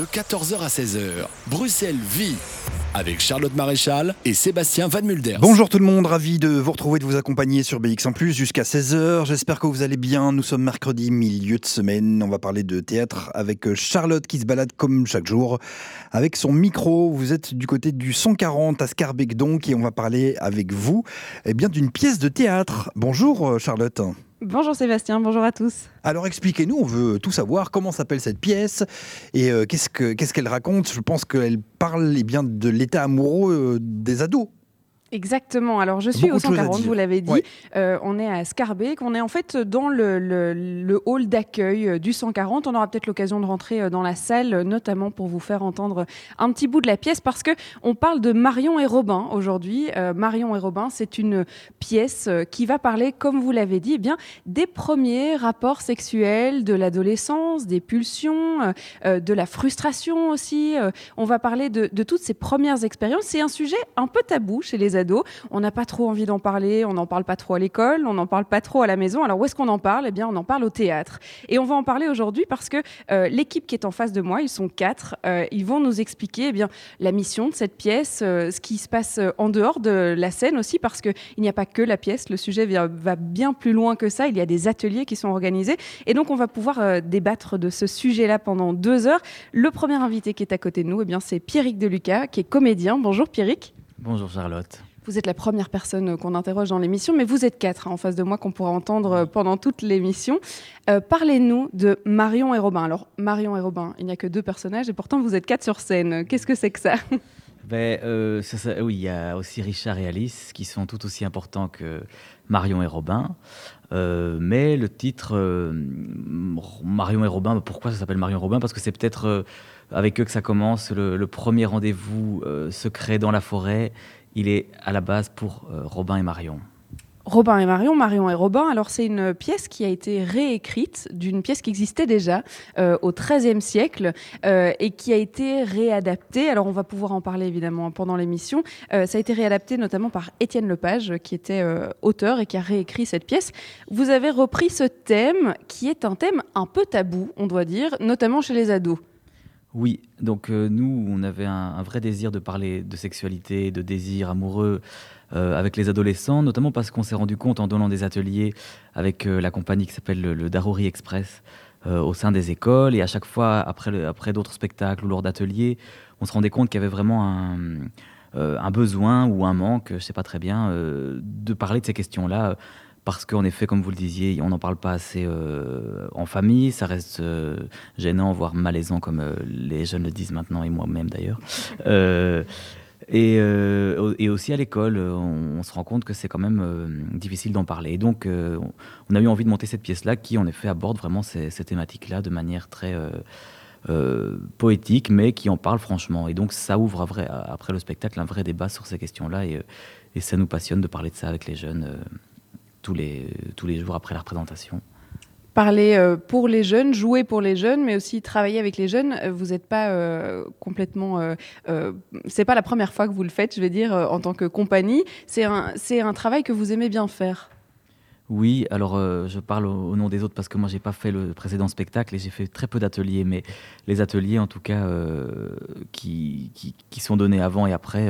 de 14h à 16h. Bruxelles vit avec Charlotte Maréchal et Sébastien Van Mulder. Bonjour tout le monde, ravi de vous retrouver, de vous accompagner sur BX en plus jusqu'à 16h. J'espère que vous allez bien. Nous sommes mercredi, milieu de semaine. On va parler de théâtre avec Charlotte qui se balade comme chaque jour avec son micro. Vous êtes du côté du 140 à Scarbeck donc et on va parler avec vous eh bien d'une pièce de théâtre. Bonjour Charlotte. Bonjour Sébastien, bonjour à tous. Alors expliquez-nous, on veut tout savoir, comment s'appelle cette pièce et euh, qu'est-ce qu'elle raconte? Je pense qu'elle parle eh bien, de l'état amoureux euh, des ados. Exactement. Alors, je suis au 140, vous l'avez dit. Euh, on est à Scarbeck. On est en fait dans le, le, hall d'accueil euh, du 140. On aura peut-être l'occasion de rentrer euh, dans la salle, notamment pour vous faire entendre un petit bout de la pièce, parce que on parle de Marion et Robin aujourd'hui. Marion et Robin, c'est une pièce qui va parler, comme vous l'avez dit, eh bien des premiers rapports sexuels de l'adolescence, des pulsions, de la frustration aussi. on va parler de, de toutes ces premières expériences. C'est un sujet un peu tabou chez les on n'a pas trop envie d'en parler, on n'en parle pas trop à l'école, on n'en parle pas trop à la maison. Alors où est-ce qu'on en parle? Eh bien, on en parle au théâtre. Et on va en parler aujourd'hui parce que euh, l'équipe qui est en face de moi, ils sont quatre, euh, ils vont nous expliquer eh bien, la mission de cette pièce, euh, ce qui se passe en dehors de la scène aussi, parce qu'il n'y a pas que la pièce, le sujet va bien plus loin que ça, il y a des ateliers qui sont organisés. Et donc, on va pouvoir débattre de ce sujet-là pendant deux heures. Le premier invité qui est à côté de nous, eh bien, c'est Pierrick Deluca, qui est comédien. Bonjour Pierrick. Bonjour Charlotte. Vous êtes la première personne qu'on interroge dans l'émission, mais vous êtes quatre hein, en face de moi qu'on pourra entendre euh, pendant toute l'émission. Euh, parlez-nous de Marion et Robin. Alors, Marion et Robin, il n'y a que deux personnages et pourtant vous êtes quatre sur scène. Qu'est-ce que c'est que ça? Ben, euh, Oui, il y a aussi Richard et Alice qui sont tout aussi importants que Marion et Robin. mais le titre Marion et Robin, pourquoi ça s'appelle Marion et Robin? Parce que c'est peut-être avec eux que ça commence, le, le premier rendez-vous secret dans la forêt il est à la base pour euh, Robin et Marion. Robin et Marion, Marion et Robin. Alors c'est une pièce qui a été réécrite d'une pièce qui existait déjà euh, au XIIIe siècle euh, et qui a été réadaptée. Alors on va pouvoir en parler évidemment pendant l'émission. ça a été réadapté notamment par Étienne Lepage qui était auteur et qui a réécrit cette pièce. Vous avez repris ce thème qui est un thème un peu tabou, on doit dire, notamment chez les ados. Oui, donc euh, nous, on avait un, vrai désir de parler de sexualité, de désir amoureux euh, avec les adolescents, notamment parce qu'on s'est rendu compte en donnant des ateliers avec euh, la compagnie qui s'appelle le, le, Express au sein des écoles, et à chaque fois, après, après d'autres spectacles ou lors d'ateliers, on se rendait compte qu'il y avait vraiment un, un, besoin ou un manque, je ne sais pas très bien, de parler de ces questions-là parce qu'en effet, comme vous le disiez, on n'en parle pas assez euh, en famille, ça reste euh, gênant, voire malaisant, comme euh, les jeunes le disent maintenant, et moi-même d'ailleurs. Et, et, aussi à l'école, on, se rend compte que c'est quand même difficile d'en parler. Et donc, on a eu envie de monter cette pièce-là qui, en effet, aborde vraiment ces, ces thématiques-là de manière très poétique, mais qui en parle franchement. Et donc, ça ouvre vrai, après le spectacle un vrai débat sur ces questions-là. Et, et, ça nous passionne de parler de ça avec les jeunes tous les, tous les jours après la représentation parler euh, pour les jeunes, jouer pour les jeunes, mais aussi travailler avec les jeunes. Euh, vous n'êtes pas euh, complètement. c'est pas la première fois que vous le faites, je vais dire, en tant que compagnie. C'est un, c'est un travail que vous aimez bien faire. Oui, alors je parle au, nom des autres parce que moi j'ai pas fait le précédent spectacle et j'ai fait très peu d'ateliers, mais les ateliers en tout cas qui, qui, qui, sont donnés avant et après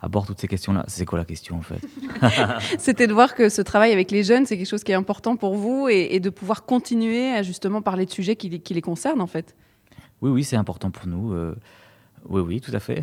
aborde toutes ces questions-là. C'est quoi la question en fait C'était de voir que ce travail avec les jeunes, c'est quelque chose qui est important pour vous et, de pouvoir continuer à justement parler de sujets qui, qui les concernent en fait. Oui, oui, c'est important pour nous. Euh, oui, oui, tout à fait.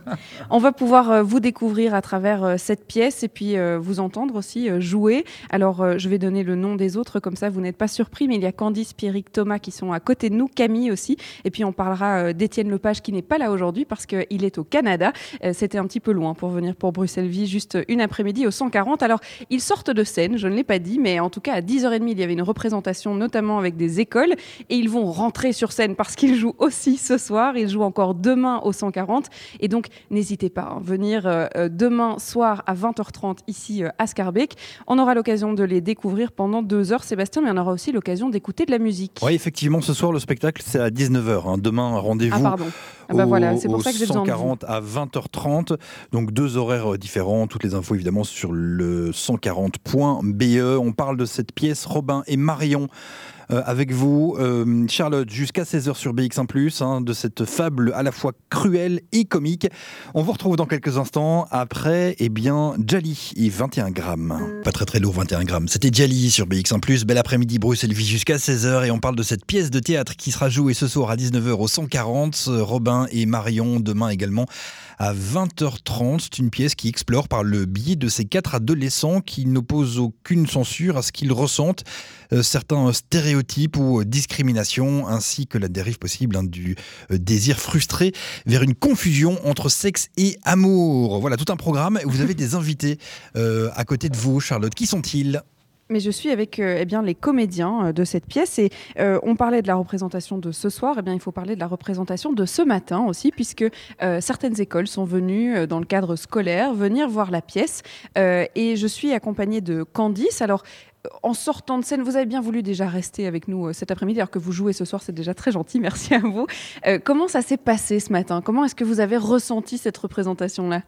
On va pouvoir euh, vous découvrir à travers euh, cette pièce et puis euh, vous entendre aussi jouer. Alors, je vais donner le nom des autres, comme ça vous n'êtes pas surpris, mais il y a Candice, Pierrick, Thomas qui sont à côté de nous, Camille aussi. Et puis on parlera d'Étienne Lepage qui n'est pas là aujourd'hui parce qu'il est au Canada. C'était un petit peu loin pour venir pour Bruxelles-Vie, juste une après-midi au 140. Alors, ils sortent de scène, je ne l'ai pas dit, mais en tout cas à 10h30, il y avait une représentation, notamment avec des écoles. Et ils vont rentrer sur scène parce qu'ils jouent aussi ce soir. Ils jouent encore demain au 140. Et donc, n'hésitez pas à hein, venir euh, euh, demain soir à 20h30 ici euh, à Scarbeck. On aura l'occasion de les découvrir pendant deux heures, Sébastien, mais on aura aussi l'occasion d'écouter de la musique. Oui, effectivement, ce soir, le spectacle, c'est à 19h. Hein. Demain, rendez-vous. Ah, ah bah voilà, c'est pour ça que 140 à 20h30, donc deux horaires différents. Toutes les infos évidemment sur le 140.be. On parle de cette pièce Robin et Marion. Euh, avec vous, euh, Charlotte, jusqu'à 16h sur BX1+, hein, de cette fable à la fois cruelle et comique. On vous retrouve dans quelques instants après, eh bien, Jali et 21 grammes. Pas très très lourd, 21 grammes. C'était Jali sur BX1+, bel après-midi, Bruxelles vie jusqu'à 16h et on parle de cette pièce de théâtre qui sera jouée ce soir à 19h au 140. Robin et Marion demain également à 20h30. C'est une pièce qui explore par le biais de ces quatre adolescents qui n'opposent aucune censure à ce qu'ils ressentent, euh, certains stéréotypes ou discriminations, ainsi que la dérive possible hein, du euh, désir frustré vers une confusion entre sexe et amour. Voilà tout un programme. Vous avez des invités euh, à côté de vous, Charlotte. Qui sont-ils? Mais je suis avec euh, eh les comédiens euh, de cette pièce et euh, on parlait de la représentation de ce soir, eh bien, il faut parler de la représentation de ce matin aussi, puisque certaines écoles sont venues dans le cadre scolaire venir voir la pièce. et je suis accompagnée de Candice. Alors, en sortant de scène, vous avez bien voulu déjà rester avec nous cet après-midi, alors que vous jouez ce soir, c'est déjà très gentil, merci à vous. comment ça s'est passé ce matin? Comment est-ce que vous avez ressenti cette représentation-là?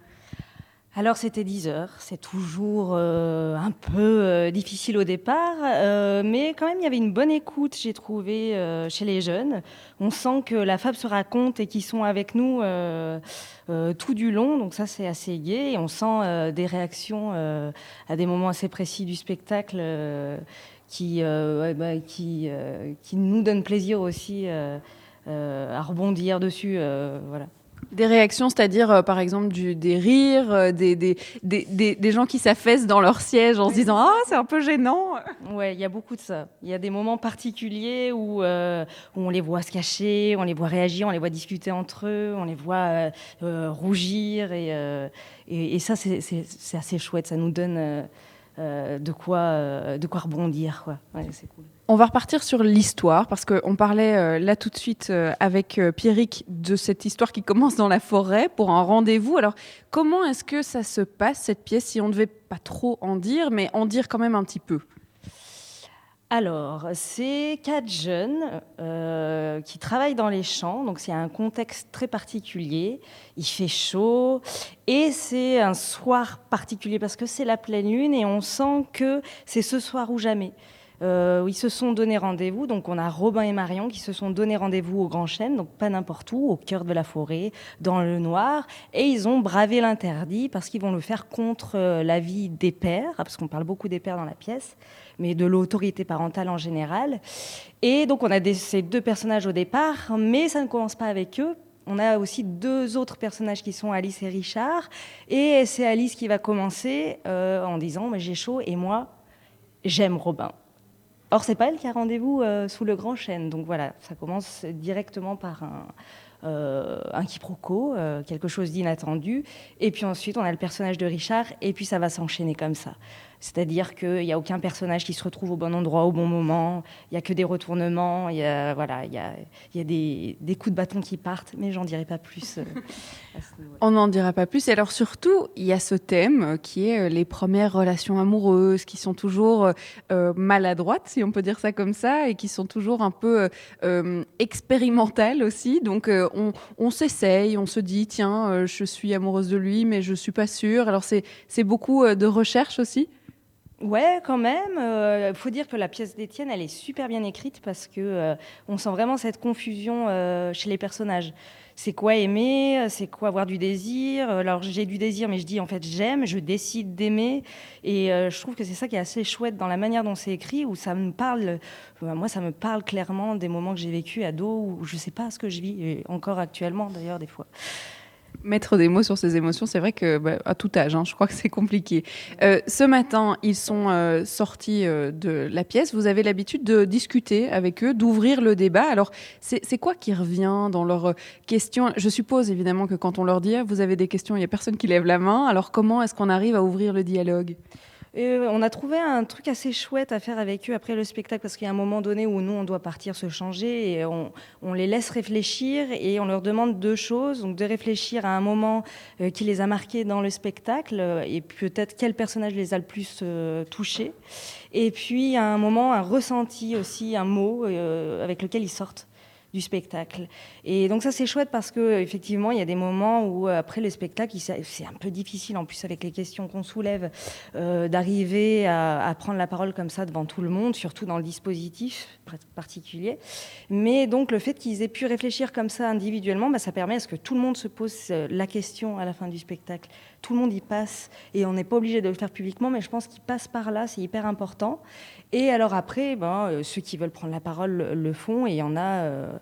Alors c'était 10 heures, c'est toujours euh, un peu euh, difficile au départ, euh, mais quand même il y avait une bonne écoute, j'ai trouvé, chez les jeunes. On sent que la fable se raconte et qu'ils sont avec nous tout du long, donc ça c'est assez gai. Et on sent des réactions à des moments assez précis du spectacle qui, bah, qui, qui nous donnent plaisir aussi à rebondir dessus. voilà. Des réactions, c'est-à-dire euh, par exemple des rires, euh, des, des, des, des, gens qui s'affaissent dans leur siège en se disant Ah, c'est un peu gênant. Ouais, il y a beaucoup de ça. Il y a des moments particuliers où, euh, où, on les voit se cacher, on les voit réagir, on les voit discuter entre eux, on les voit rougir. Et, et, et ça, c'est assez chouette. Ça nous donne de, quoi, de quoi rebondir. Quoi. Ouais, c'est cool. On va repartir sur l'histoire parce qu'on parlait euh, là tout de suite euh, avec euh, Pierrick de cette histoire qui commence dans la forêt pour un rendez-vous. Alors comment est-ce que ça se passe cette pièce si on ne devait pas trop en dire mais en dire quand même un petit peu? Alors, c'est quatre jeunes qui travaillent dans les champs, donc c'est un contexte très particulier. Il fait chaud et c'est un soir particulier parce que c'est la pleine lune et on sent que c'est ce soir ou jamais. Euh, ils se sont donné rendez-vous. Donc, on a Robin et Marion qui se sont donné rendez-vous au Grand Chêne, donc pas n'importe où, au cœur de la forêt, dans le noir. Et ils ont bravé l'interdit parce qu'ils vont le faire contre euh, l'avis des pères, parce qu'on parle beaucoup des pères dans la pièce, mais de l'autorité parentale en général. Et donc, on a ces deux personnages au départ, mais ça ne commence pas avec eux on a aussi deux autres personnages qui sont Alice et Richard. Et c'est Alice qui va commencer euh, en disant J'ai chaud et moi, j'aime Robin. Or, c'est pas elle qui a rendez-vous euh, sous le grand chêne. Donc voilà, ça commence directement par un, euh, quiproquo, euh, quelque chose d'inattendu. Et puis ensuite, on a le personnage de Richard, et puis ça va s'enchaîner comme ça. C'est-à-dire qu'il n'y a aucun personnage qui se retrouve au bon endroit au bon moment, il n'y a que des retournements, il y a, voilà, il y a, y a des, des, coups de bâton qui partent, mais j'en dirai pas plus. Euh, On n'en dira pas plus. Et alors surtout, il y a ce thème qui est euh, les premières relations amoureuses, qui sont toujours euh, maladroites, si on peut dire ça comme ça, et qui sont toujours un peu expérimentales aussi. Donc on, on s'essaye, on se dit, tiens, je suis amoureuse de lui, mais je suis pas sûre. Alors c'est beaucoup de recherche aussi. Ouais, quand même. Il euh, faut dire que la pièce d'Étienne, elle est super bien écrite parce que euh, on sent vraiment cette confusion euh, chez les personnages. C'est quoi aimer C'est quoi avoir du désir? Alors j'ai du désir, mais je dis en fait j'aime, je décide d'aimer, et je trouve que c'est ça qui est assez chouette dans la manière dont c'est écrit, où ça me parle. moi, ça me parle clairement des moments que j'ai vécu ado, où je sais pas ce que je vis, et encore actuellement d'ailleurs des fois mettre des mots sur ces émotions, c'est vrai que bah, à tout âge, hein, je crois que c'est compliqué. Euh, ce matin, ils sont euh, sortis euh, de la pièce. Vous avez l'habitude de discuter avec eux, d'ouvrir le débat. Alors, c'est quoi qui revient dans leurs questions? Je suppose évidemment que quand on leur dit ah, vous avez des questions, il n'y a personne qui lève la main. Alors, comment est-ce qu'on arrive à ouvrir le dialogue? On a trouvé un truc assez chouette à faire avec eux après le spectacle parce qu'il y a un moment donné où nous on doit partir se changer et on, les laisse réfléchir et on leur demande deux choses. Donc de réfléchir à un moment euh, qui les a marqués dans le spectacle et peut-être quel personnage les a le plus euh, touchés. Et puis à un moment un ressenti aussi un mot euh, avec lequel ils sortent du spectacle. Et donc ça c'est chouette parce que effectivement il y a des moments où euh, après le spectacle c'est un peu difficile en plus avec les questions qu'on soulève euh, d'arriver à, prendre la parole comme ça devant tout le monde, surtout dans le dispositif particulier. Mais donc le fait qu'ils aient pu réfléchir comme ça individuellement, bah, ça permet à ce que tout le monde se pose euh, la question à la fin du spectacle. Tout le monde y passe et on n'est pas obligé de le faire publiquement, mais je pense qu'il passe par là, c'est hyper important. Et alors après, ben, ceux qui veulent prendre la parole le font, et il y en a,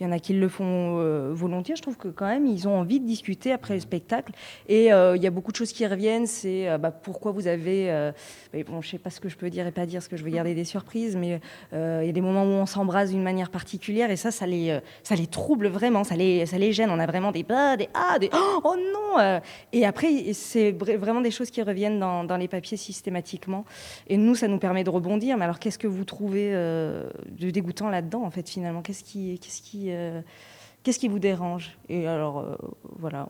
il y en a qui le font euh, volontiers. Je trouve que quand même, ils ont envie de discuter après le spectacle. Et il y a beaucoup de choses qui reviennent. C'est bah, pourquoi vous avez, bon, je sais pas ce que je peux dire et pas dire, ce que je veux garder des surprises, mais il y a des moments où on s'embrasse d'une manière particulière, et ça, ça les, trouble vraiment, ça les, gêne. On a vraiment des bah, des ah, des oh non. Et après, c'est vraiment des choses qui reviennent dans, dans les papiers systématiquement. Et nous, ça nous permet de rebondir. Mais alors, qu'est-ce que vous trouvez euh, de dégoûtant là-dedans, en fait, finalement? Qu'est-ce qui, qu'est-ce qui, euh, qu'est-ce qui vous dérange? Et alors, euh, voilà,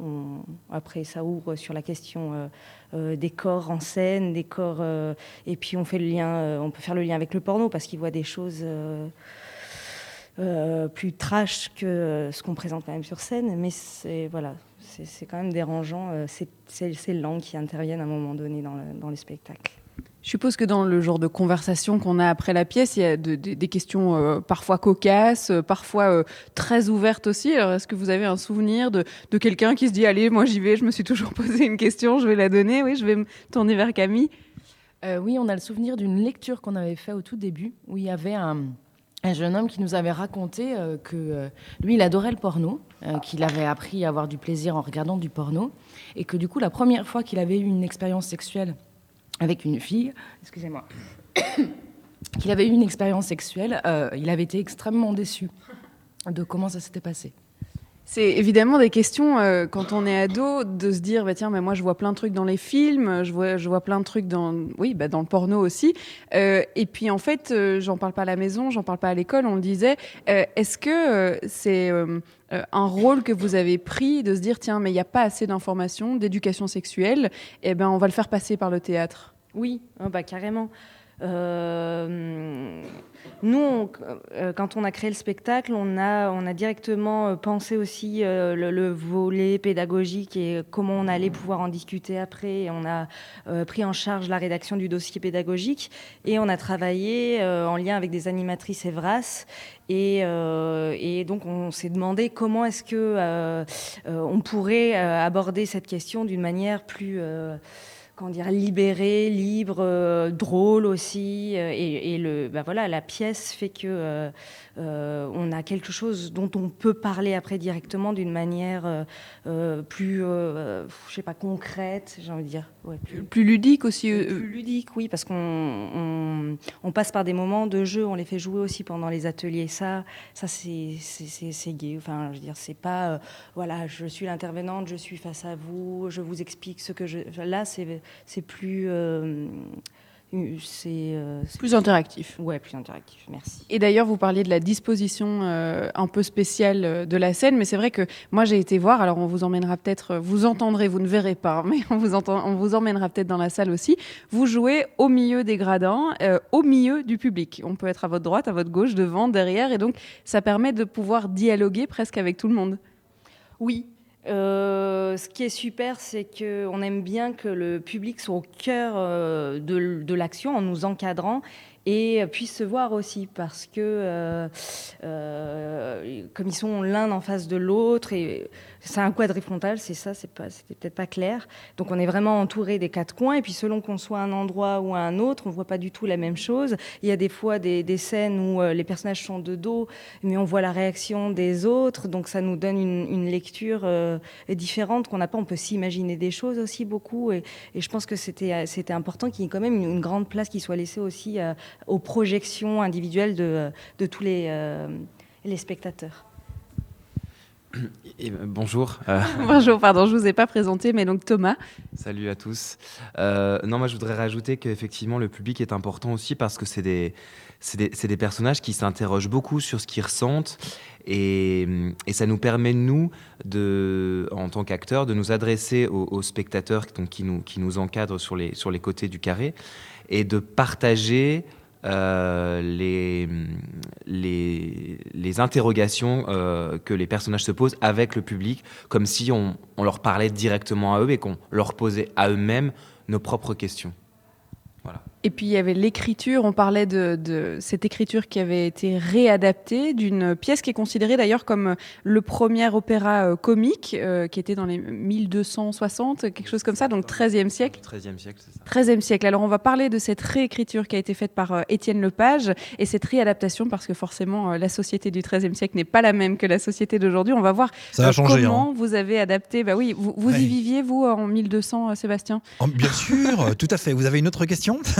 après, ça ouvre sur la question des corps en scène, des corps, et puis on fait le lien, on peut faire le lien avec le porno parce qu'il voit des choses. plus trash que ce qu'on présente quand même sur scène, mais c'est voilà, c'est quand même dérangeant ces, ces, langues qui interviennent à un moment donné dans le, dans. Je suppose que dans le genre de conversation qu'on a après la pièce, il y a des questions euh, parfois cocasses, euh, parfois euh, très ouvertes aussi. Alors, est-ce que vous avez un souvenir de, quelqu'un qui se dit Allez, moi j'y vais, je me suis toujours posé une question, je vais la donner Oui, je vais me tourner vers Camille. oui, on a le souvenir d'une lecture qu'on avait fait au tout début, où il y avait un jeune homme qui nous avait raconté que lui, il adorait le porno, qu'il avait appris à avoir du plaisir en regardant du porno, et que du coup, la première fois qu'il avait eu une expérience sexuelle avec une fille, excusez-moi, qu'il avait eu une expérience sexuelle, euh, il avait été extrêmement déçu de comment ça s'était passé. C'est évidemment des questions euh, quand on est ado de se dire bah tiens mais moi je vois plein de trucs dans les films, je vois je vois plein de trucs dans oui bah, dans le porno aussi euh, et puis en fait j'en parle pas à la maison, j'en parle pas à l'école, on le disait. Est-ce que c'est un rôle que vous avez pris de se dire tiens mais il n'y a pas assez d'informations, d'éducation sexuelle, et eh ben on va le faire passer par le théâtre? Oui, oh, bah, carrément. Euh, nous, euh, quand on a créé le spectacle, on a, directement euh, pensé aussi le, volet pédagogique et comment on allait pouvoir en discuter après. on a pris en charge la rédaction du dossier pédagogique et on a travaillé en lien avec des animatrices Evras. Et, et donc, on s'est demandé comment est-ce que on pourrait aborder cette question d'une manière plus comment dire, libéré, libre, euh, drôle aussi. Euh, et, le, bah voilà, la pièce fait que euh, on a quelque chose dont on peut parler après directement d'une manière euh, euh, plus, je sais pas, concrète, j'ai envie de dire. plus, ludique aussi. Plus ludique, oui, parce qu'on on, passe par des moments de jeu, on les fait jouer aussi pendant les ateliers. Ça, ça c'est gay. Enfin, je veux dire, c'est pas, voilà, je suis l'intervenante, je suis face à vous, je vous explique ce que je. Là, c'est plus euh, c'est plus interactif. Ouais, plus interactif. Merci. Et d'ailleurs, vous parliez de la disposition euh, un peu spéciale euh, de la scène, mais c'est vrai que moi j'ai été voir. Alors on vous emmènera peut-être, vous entendrez, vous ne verrez pas, mais on vous, entend, on vous emmènera peut-être dans la salle aussi. Vous jouez au milieu des gradins, au milieu du public. On peut être à votre droite, à votre gauche, devant, derrière, et donc ça permet de pouvoir dialoguer presque avec tout le monde. Oui, euh, ce qui est super, c'est qu'on aime bien que le public soit au cœur euh, de, de l'action en nous encadrant et puisse se voir aussi parce que euh, euh, comme ils sont l'un en face de l'autre et c'est un quadrifrontal, c'est ça, c'était peut-être pas clair. Donc on est vraiment entouré des quatre coins et puis selon qu'on soit à un endroit ou à un autre, on voit pas du tout la même chose. Il y a des fois des, des scènes où euh, les personnages sont de dos, mais on voit la réaction des autres, donc ça nous donne une, une lecture différente qu'on n'a pas. On peut s'imaginer des choses aussi beaucoup et, je pense que c'était c'était important qu'il y ait quand même une, une grande place qui soit laissée aussi aux projections individuelles de, de tous les, euh, les spectateurs. Et, euh, bonjour. Euh, bonjour, pardon, je ne vous ai pas présenté, mais donc Thomas. Salut à tous. non, moi je voudrais rajouter qu'effectivement le public est important aussi parce que c'est des, des, des, personnages qui s'interrogent beaucoup sur ce qu'ils ressentent et, et, ça nous permet, nous, de, en tant qu'acteurs, de nous adresser aux, spectateurs donc, qui, nous, qui nous encadrent sur les, sur les côtés du carré et de partager les, les, interrogations que les personnages se posent avec le public, comme si on leur parlait directement à eux et qu'on leur posait à eux-mêmes nos propres questions. Et puis il y avait l'écriture, on parlait de, cette écriture qui avait été réadaptée d'une pièce qui est considérée d'ailleurs comme le premier opéra euh, comique, euh, qui était dans les 1260, quelque chose comme ça, donc 13e siècle. 13e siècle, c'est ça. 13e siècle. Alors on va parler de cette réécriture qui a été faite par euh, Étienne Lepage et cette réadaptation parce que forcément la société du 13e siècle n'est pas la même que la société d'aujourd'hui. On va voir comment hein. vous avez adapté. Bah oui, vous, vous y viviez vous en 1200, Sébastien? Bien sûr, tout à fait. Vous avez une autre question?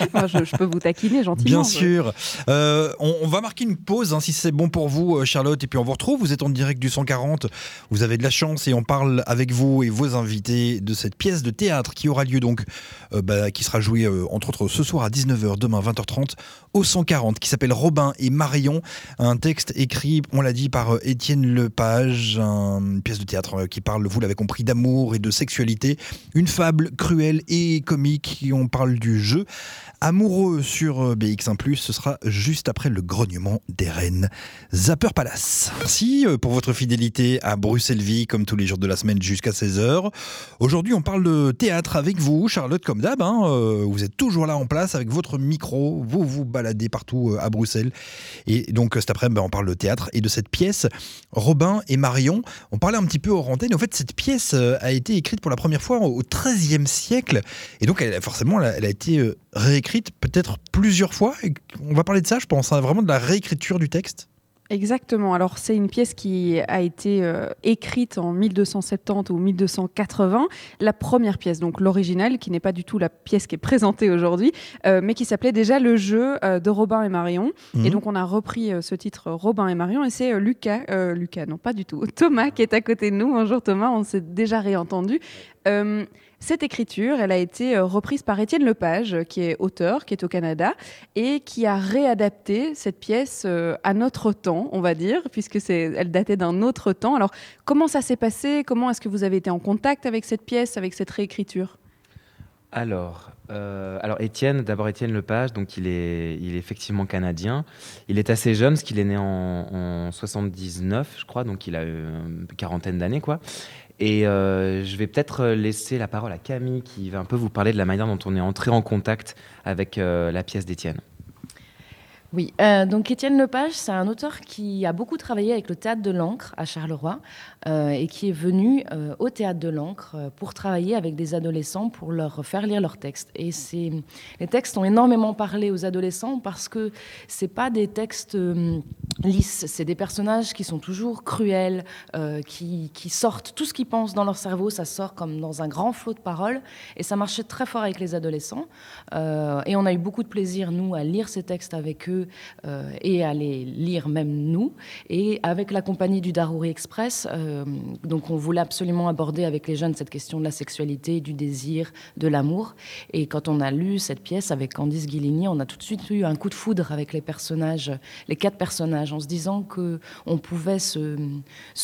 je, peux vous taquiner gentiment. Bien sûr. Euh, on, va marquer une pause, hein, si c'est bon pour vous, euh, Charlotte, et puis on vous retrouve. Vous êtes en direct du 140. Vous avez de la chance et on parle avec vous et vos invités de cette pièce de théâtre qui aura lieu donc, euh, bah, qui sera jouée entre autres ce soir à 19h, demain 20h30 au 140, qui s'appelle Robin et Marion. Un texte écrit, on l'a dit, par Étienne Lepage, une pièce de théâtre qui parle, vous l'avez compris, d'amour et de sexualité. Une fable cruelle et comique. On parle du jeu. Amoureux sur euh, BX1+, ce sera juste après le grognement des reines. Zapper Palace. Merci euh, pour votre fidélité à Bruxelles Vie, comme tous les jours de la semaine jusqu'à 16h. Aujourd'hui, on parle de théâtre avec vous, Charlotte, comme d'hab. Hein. Euh, vous êtes toujours là en place avec votre micro. Vous vous baladez partout à Bruxelles. Et donc, cet après-midi, ben, on parle de théâtre et de cette pièce, Robin et Marion. On parlait un petit peu hors antenne. En fait, cette pièce a été écrite pour la première fois au XIIIe siècle. Et donc, forcément, elle a été réécrite peut-être plusieurs fois. on va parler de ça, je pense, hein, vraiment de la réécriture du texte. Exactement. Alors c'est une pièce qui a été euh, écrite en 1270 ou 1280, la première pièce, donc l'original, qui n'est pas du tout la pièce qui est présentée aujourd'hui, euh, mais qui s'appelait déjà le jeu euh, de Robin et Marion. Et mhm. donc on a repris ce titre Robin et Marion, et c'est Lucas, Lucas, non pas du tout, Thomas qui est à côté de nous. Bonjour Thomas, on s'est déjà réentendu. Cette écriture, elle a été euh, reprise par Étienne Lepage, qui est auteur, qui est au Canada, et qui a réadapté cette pièce euh, à notre temps, on va dire, puisque elle datait d'un autre temps. Alors, comment ça s'est passé? Comment est-ce que vous avez été en contact avec cette pièce, avec cette réécriture? Alors, euh, alors Étienne, d'abord Étienne Lepage, donc il est, il est effectivement canadien. Il est assez jeune, parce qu'il est né en, en, 79, je crois, donc il a une quarantaine d'années, quoi. Et euh, je vais peut-être laisser la parole à Camille qui va un peu vous parler de la manière dont on est entré en contact avec euh, la pièce d'Étienne. Oui, euh, donc Étienne Lepage, c'est un auteur qui a beaucoup travaillé avec le théâtre de l'Ancre à Charleroi euh, et qui est venu euh, au théâtre de l'Ancre pour travailler avec des adolescents pour leur faire lire leurs textes. Et les textes ont énormément parlé aux adolescents parce que c'est pas des textes lisses, c'est des personnages qui sont toujours cruels, qui, qui, sortent tout ce qu'ils pensent dans leur cerveau, ça sort comme dans un grand flot de paroles et ça marchait très fort avec les adolescents. et on a eu beaucoup de plaisir nous à lire ces textes avec eux euh, et à les lire même nous. Et avec la compagnie du Darouri Express, euh, donc on voulait absolument aborder avec les jeunes cette question de la sexualité, du désir, de l'amour. Et quand on a lu cette pièce avec Candice Guilligny, on a tout de suite eu un coup de foudre avec les personnages, les quatre personnages, en se disant que on pouvait se,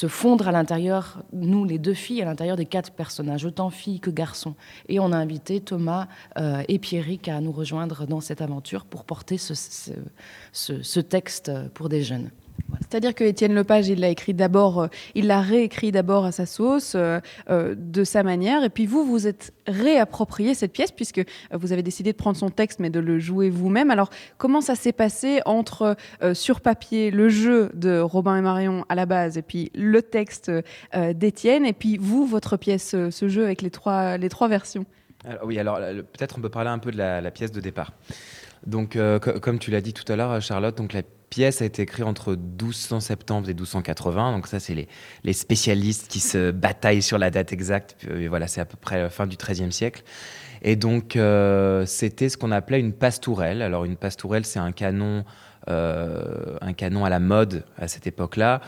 fondre à l'intérieur, nous les deux filles, à l'intérieur des quatre personnages, autant filles que garçons. Et on a invité Thomas euh, et Pierrick à nous rejoindre dans cette aventure pour porter ce, texte pour des jeunes. C'est-à-dire que Étienne Lepage, il l'a écrit d'abord, euh, il l'a réécrit d'abord à sa sauce, euh, euh, de sa manière, et puis vous, vous êtes réapproprié cette pièce puisque vous avez décidé de prendre son texte mais de le jouer vous-même. Alors comment ça s'est passé entre sur papier le jeu de Robin et Marion à la base et puis le texte d'Étienne et puis vous, votre pièce, ce jeu avec les trois, les trois versions? Oui, alors peut-être on peut parler un peu de la pièce de départ. Donc, euh, comme tu l'as dit tout à l'heure, Charlotte, donc la pièce a été écrite entre 1270 et 1280. Donc ça, c'est les, les, spécialistes qui se bataillent sur la date exacte. Et voilà, c'est à peu près la fin du XIIIe siècle. Et donc, euh, c'était ce qu'on appelait une pastourelle. Alors, une pastourelle, c'est un canon, euh, un canon à la mode à cette époque-là,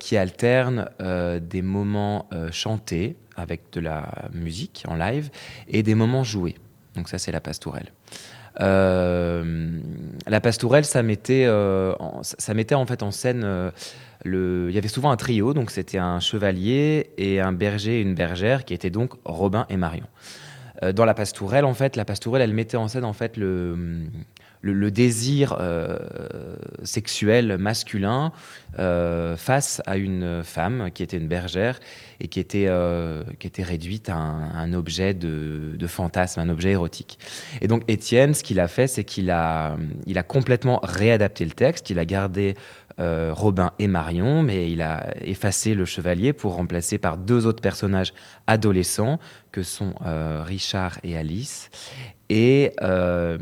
qui alterne des moments chantés avec de la musique en live et des moments joués. Donc ça, c'est la pastourelle. Euh, la pastourelle, ça mettait, euh, en, ça mettait en fait en scène. Euh. Il y avait souvent un trio, donc c'était un chevalier et un berger et une bergère qui étaient donc Robin et Marion. dans la pastourelle, en fait, la pastourelle, elle mettait en scène en fait le, le, désir euh, sexuel masculin euh, face à une femme qui était une bergère et qui était, euh, qui était réduite à un, objet de, de, fantasme, un objet érotique. Et donc Étienne, ce qu'il a fait, c'est qu'il a, il a complètement réadapté le texte, il a gardé Robin et Marion, mais il a effacé le chevalier pour remplacer par deux autres personnages adolescents que sont Richard et Alice. Et euh,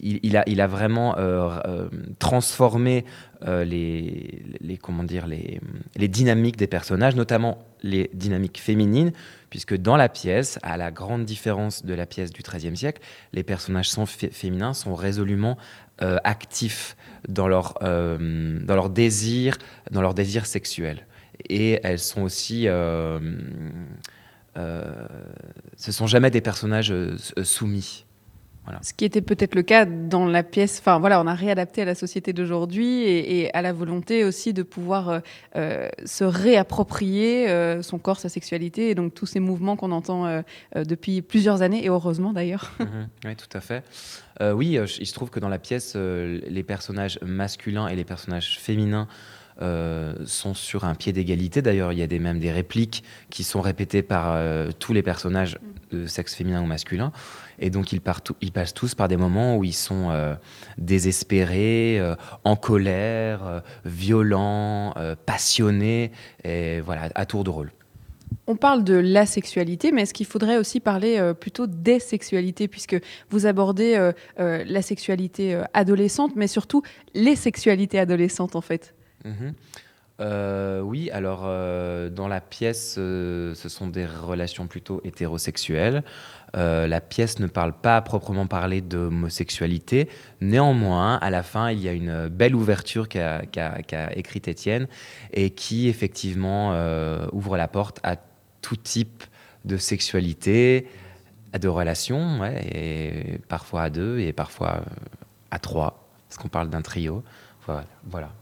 il, a, vraiment euh, euh, transformé les, comment dire, les, dynamiques des personnages, notamment les dynamiques féminines, puisque dans la pièce, à la grande différence de la pièce du XIIIe siècle, les personnages sont féminins sont résolument actifs dans leur, dans leur désir, dans leur désir sexuel. Et elles sont aussi... ce sont jamais des personnages soumis. Ce qui était peut-être le cas dans la pièce. Enfin voilà, on a réadapté à la société d'aujourd'hui et, à la volonté aussi de pouvoir euh, euh, se réapproprier euh, son corps, sa sexualité et donc tous ces mouvements qu'on entend depuis plusieurs années et heureusement d'ailleurs. Mhm. oui, tout à fait. oui, il se trouve que dans la pièce, les personnages masculins et les personnages féminins sont sur un pied d'égalité. D'ailleurs, il y a des, même des répliques qui sont répétées par tous les personnages de sexe féminin ou masculin. Et donc, ils, ils, passent tous par des moments où ils sont euh, désespérés, euh, en colère, euh, violents, passionnés, et voilà, à tour de rôle. On parle de la sexualité, mais est-ce qu'il faudrait aussi parler plutôt des sexualités, puisque vous abordez la sexualité adolescente, mais surtout les sexualités adolescentes, en fait? Mm-hmm. oui, alors dans la pièce, ce sont des relations plutôt hétérosexuelles. Euh, la pièce ne parle pas à proprement parler d'homosexualité. Néanmoins, à la fin, il y a une belle ouverture qu'a écrite Étienne et qui effectivement euh, ouvre la porte à tout type de sexualité, de relations, et parfois à deux et parfois à trois, parce qu'on parle d'un trio. voilà.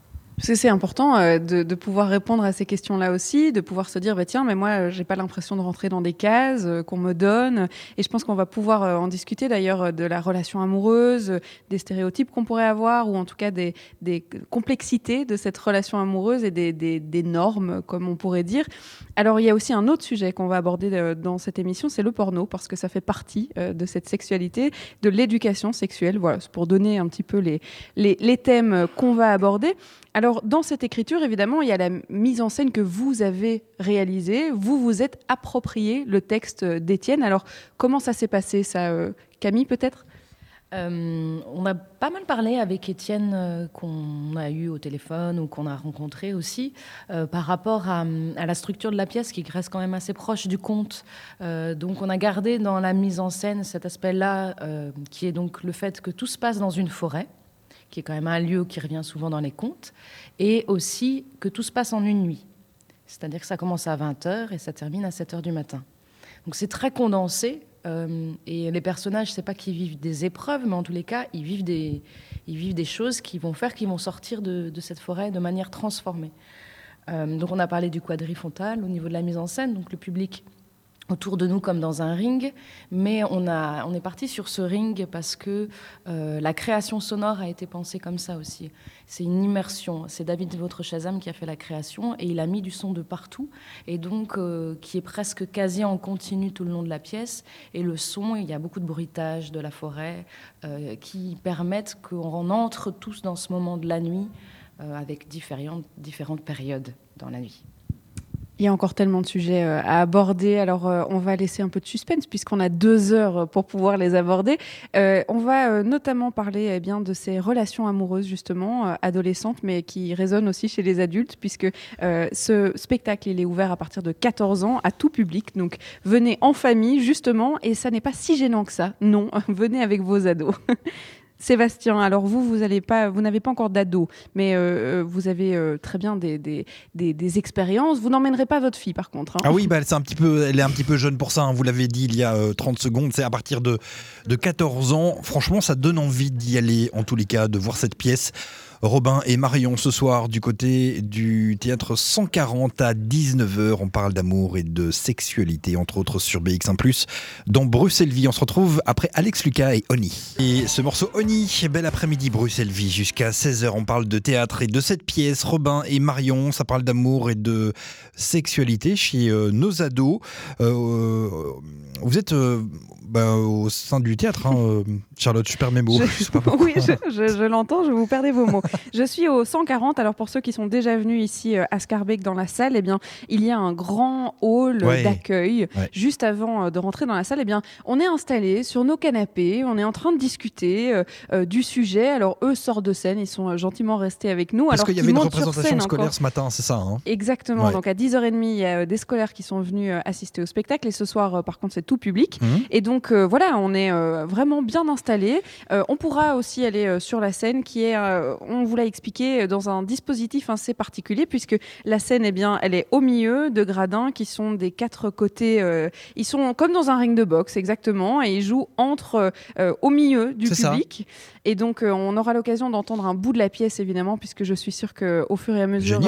C'est important euh, de, pouvoir répondre à ces questions-là aussi, de pouvoir se dire bah, tiens, mais moi, euh, j'ai pas l'impression de rentrer dans des cases euh, qu'on me donne. Et je pense qu'on va pouvoir en discuter d'ailleurs de la relation amoureuse, des stéréotypes qu'on pourrait avoir, ou en tout cas des, complexités de cette relation amoureuse et des, normes, comme on pourrait dire. Alors, il y a aussi un autre sujet qu'on va aborder dans cette émission, c'est le porno, parce que ça fait partie de cette sexualité, de l'éducation sexuelle. Voilà, c'est pour donner un petit peu les, les thèmes qu'on va aborder. Alors, dans cette écriture, évidemment, il y a la mise en scène que vous avez réalisée. Vous vous êtes approprié le texte d'Étienne. Alors, comment ça s'est passé, ça, euh, Camille, peut-être? Euh, on a pas mal parlé avec Étienne euh, qu'on a eu au téléphone ou qu'on a rencontré aussi par rapport à, la structure de la pièce qui reste quand même assez proche du conte. donc on a gardé dans la mise en scène cet aspect-là qui est donc le fait que tout se passe dans une forêt qui est quand même un lieu qui revient souvent dans les contes, et aussi que tout se passe en une nuit. C'est-à-dire que ça commence à 20h et ça termine à 7h du matin. Donc c'est très condensé, euh, et les personnages, c'est pas qu'ils vivent des épreuves, mais en tous les cas, ils vivent des, ils vivent des choses qui vont faire qu'ils vont sortir de, cette forêt de manière transformée. Euh, donc on a parlé du quadrifontal au niveau de la mise en scène, donc le public autour de nous comme dans un ring, mais on, a, on est parti sur ce ring parce que euh, la création sonore a été pensée comme ça aussi. C'est une immersion. C'est David Votre Shazam qui a fait la création et il a mis du son de partout et donc euh, qui est presque quasi en continu tout le long de la pièce. Et le son, il y a beaucoup de bruitage de la forêt euh, qui permettent qu'on entre tous dans ce moment de la nuit avec différentes, différentes périodes dans la nuit. Il y a encore tellement de sujets euh, à aborder. Alors, euh, on va laisser un peu de suspense puisqu'on a deux heures pour pouvoir les aborder. Euh, on va notamment parler eh bien, de ces relations amoureuses, justement, adolescentes, mais qui résonnent aussi chez les adultes, puisque ce spectacle, il est ouvert à partir de 14 ans à tout public. Donc, venez en famille, justement, et ça n'est pas si gênant que ça. Non, venez avec vos ados. Sébastien, alors vous, vous n'avez pas, pas encore d'ado, mais euh, euh, vous avez euh, très bien des, expériences. Vous n'emmènerez pas votre fille, par contre. Hein. Ah oui, bah, un petit peu, elle est un petit peu jeune pour ça. Hein. vous l'avez dit il y a 30 secondes. C'est à partir de, de 14 ans. Franchement, ça donne envie d'y aller, en tous les cas, de voir cette pièce. Robin et Marion ce soir du côté du théâtre 140 à 19h. On parle d'amour et de sexualité, entre autres sur BX1+. Dans Bruxelles Vie, on se retrouve après Alex Lucas et Oni. Et ce morceau Oni, bel après-midi Bruxelles Vie, jusqu'à 16h. On parle de théâtre et de cette pièce, Robin et Marion. Ça parle d'amour et de sexualité chez euh, nos ados. Euh, vous êtes euh, bah, au sein du théâtre, hein, euh, Charlotte, je perds mes mots. oui, je, l'entends, je vous perdez vos mots. je suis au 140. Alors pour ceux qui sont déjà venus ici euh, à Scarbeck dans la salle, eh bien, il y a un grand hall d'accueil. Juste avant euh, de rentrer dans la salle, eh bien, on est installé sur nos canapés, on est en train de discuter du sujet. Alors eux sortent de scène, ils sont gentiment restés avec nous. Parce qu'il y avait une représentation scolaire ce matin, c'est ça hein? Exactement. Donc à 10h30, il y a des scolaires qui sont venus assister au spectacle. Et ce soir, par contre, c'est tout public. Mmh. Et donc donc euh, voilà, on est euh, vraiment bien installé. Euh, on pourra aussi aller sur la scène qui est, on vous l'a expliqué, dans un dispositif assez particulier puisque la scène, eh bien, elle est au milieu de gradins qui sont des quatre côtés. ils sont comme dans un ring de boxe exactement et ils jouent entre, au milieu du public. Et donc, on aura l'occasion d'entendre un bout de la pièce, évidemment, puisque je suis sûre qu'au fur et à mesure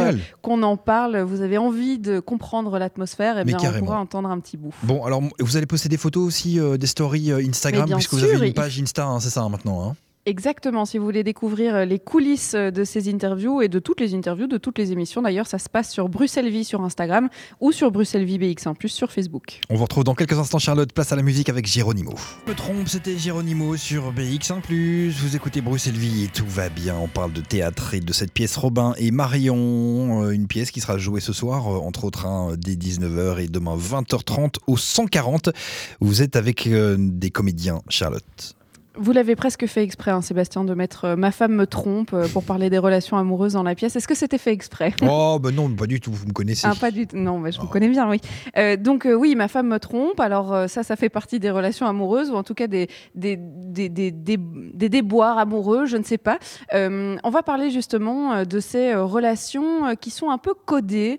qu'on en parle, vous avez envie de comprendre l'atmosphère, et eh bien, on pourra entendre un petit bout. Bon, alors, vous allez poster des photos aussi des stories euh, Instagram, puisque vous avez une page Insta, hein, c'est ça hein, maintenant hein. Exactement, si vous voulez découvrir euh, les coulisses euh, de ces interviews et de toutes les interviews, de toutes les émissions, d'ailleurs, ça se passe sur Bruxelles Vie sur Instagram ou sur Bruxelles Vie BX1 Plus sur Facebook. On vous retrouve dans quelques instants, Charlotte. Place à la musique avec Géronimo. Je me trompe, c'était Géronimo sur BX1 Plus. Vous écoutez Bruxelles Vie et tout va bien. On parle de théâtre et de cette pièce Robin et Marion. Une pièce qui sera jouée ce soir, entre autres, hein, dès 19h et demain 20h30 au 140. Vous êtes avec euh, des comédiens, Charlotte. Vous l'avez presque fait exprès, hein, Sébastien, de mettre euh, Ma femme me trompe euh, pour parler des relations amoureuses dans la pièce. Est-ce que c'était fait exprès Oh, ben non, pas du tout, vous me connaissez. Ah, pas du tout, non, je vous connais bien, oui. Euh, donc, oui, Ma femme me trompe. Alors, ça, ça fait partie des relations amoureuses, ou en tout cas des, des, des, des, des déboires amoureux, je ne sais pas. on va parler justement de ces relations qui sont un peu codées,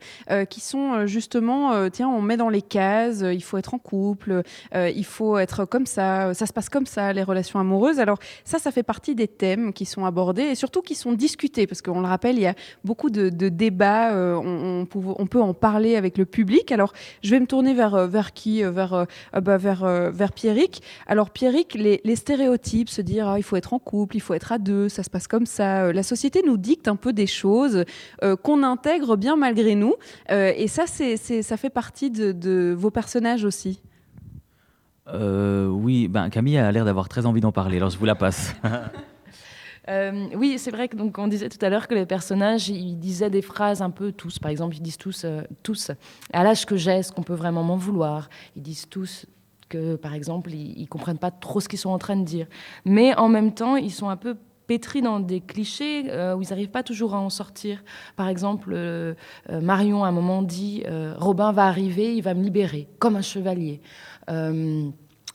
qui sont justement, tiens, on met dans les cases, il faut être en couple, il faut être comme ça, ça se passe comme ça, les relations Alors ça, ça fait partie des thèmes qui sont abordés et surtout qui sont discutés, parce qu'on le rappelle, il y a beaucoup de, débats, euh, on, peut en parler avec le public. Alors je vais me tourner vers, euh, qui euh, Vers, bah, vers, Pierrick. Alors Pierrick, les, stéréotypes, se dire ah, il faut être en couple, il faut être à deux, ça se passe comme ça. La société nous dicte un peu des choses qu'on intègre bien malgré nous. et ça, c'est, ça fait partie de vos personnages aussi. Euh, oui, ben, Camille a l'air d'avoir très envie d'en parler, alors je vous la passe. Euh, oui, c'est vrai que on disait tout à l'heure que les personnages ils disaient des phrases un peu tous. Par exemple, ils disent tous euh, tous à l'âge que j'ai, est-ce qu'on peut vraiment m'en vouloir? Ils disent tous que par exemple ils, ils comprennent pas trop ce qu'ils sont en train de dire, mais en même temps ils sont un peu pétris dans des clichés où ils n'arrivent pas toujours à en sortir. Par exemple, Marion à un moment dit Robin va arriver, il va me libérer comme un chevalier. Euh,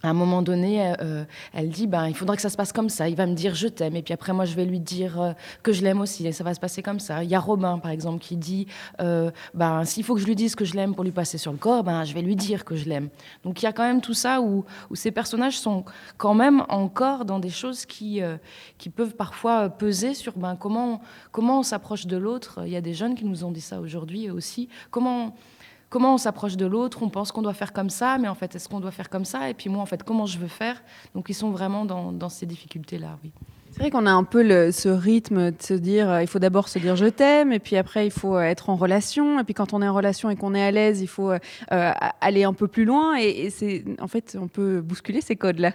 à un moment donné, euh, euh, elle dit ben, il faudrait que ça se passe comme ça. Il va me dire je t'aime. Et puis après, moi, je vais lui dire que je l'aime aussi. Et ça va se passer comme ça. Il y a Robin, par exemple, qui dit ben, s'il faut que je lui dise que je l'aime pour lui passer sur le corps, ben, je vais lui dire que je l'aime. Donc il y a quand même tout ça où, où, ces personnages sont quand même encore dans des choses qui, qui peuvent parfois peser sur ben, comment, comment on s'approche de l'autre. Il y a des jeunes qui nous ont dit ça aujourd'hui aussi. Comment comment on s'approche de l'autre, on pense qu'on doit faire comme ça, mais en fait, est-ce qu'on doit faire comme ça? Et puis moi, en fait, comment je veux faire? Donc, ils sont vraiment dans, ces difficultés-là, oui. C'est vrai qu'on a un peu ce rythme de se dire, euh, il faut d'abord se dire je t'aime, et puis après il faut euh, être en relation, et puis quand on est en relation et qu'on est à l'aise, il faut euh, aller un peu plus loin, et, c'est en fait on peut bousculer ces codes-là.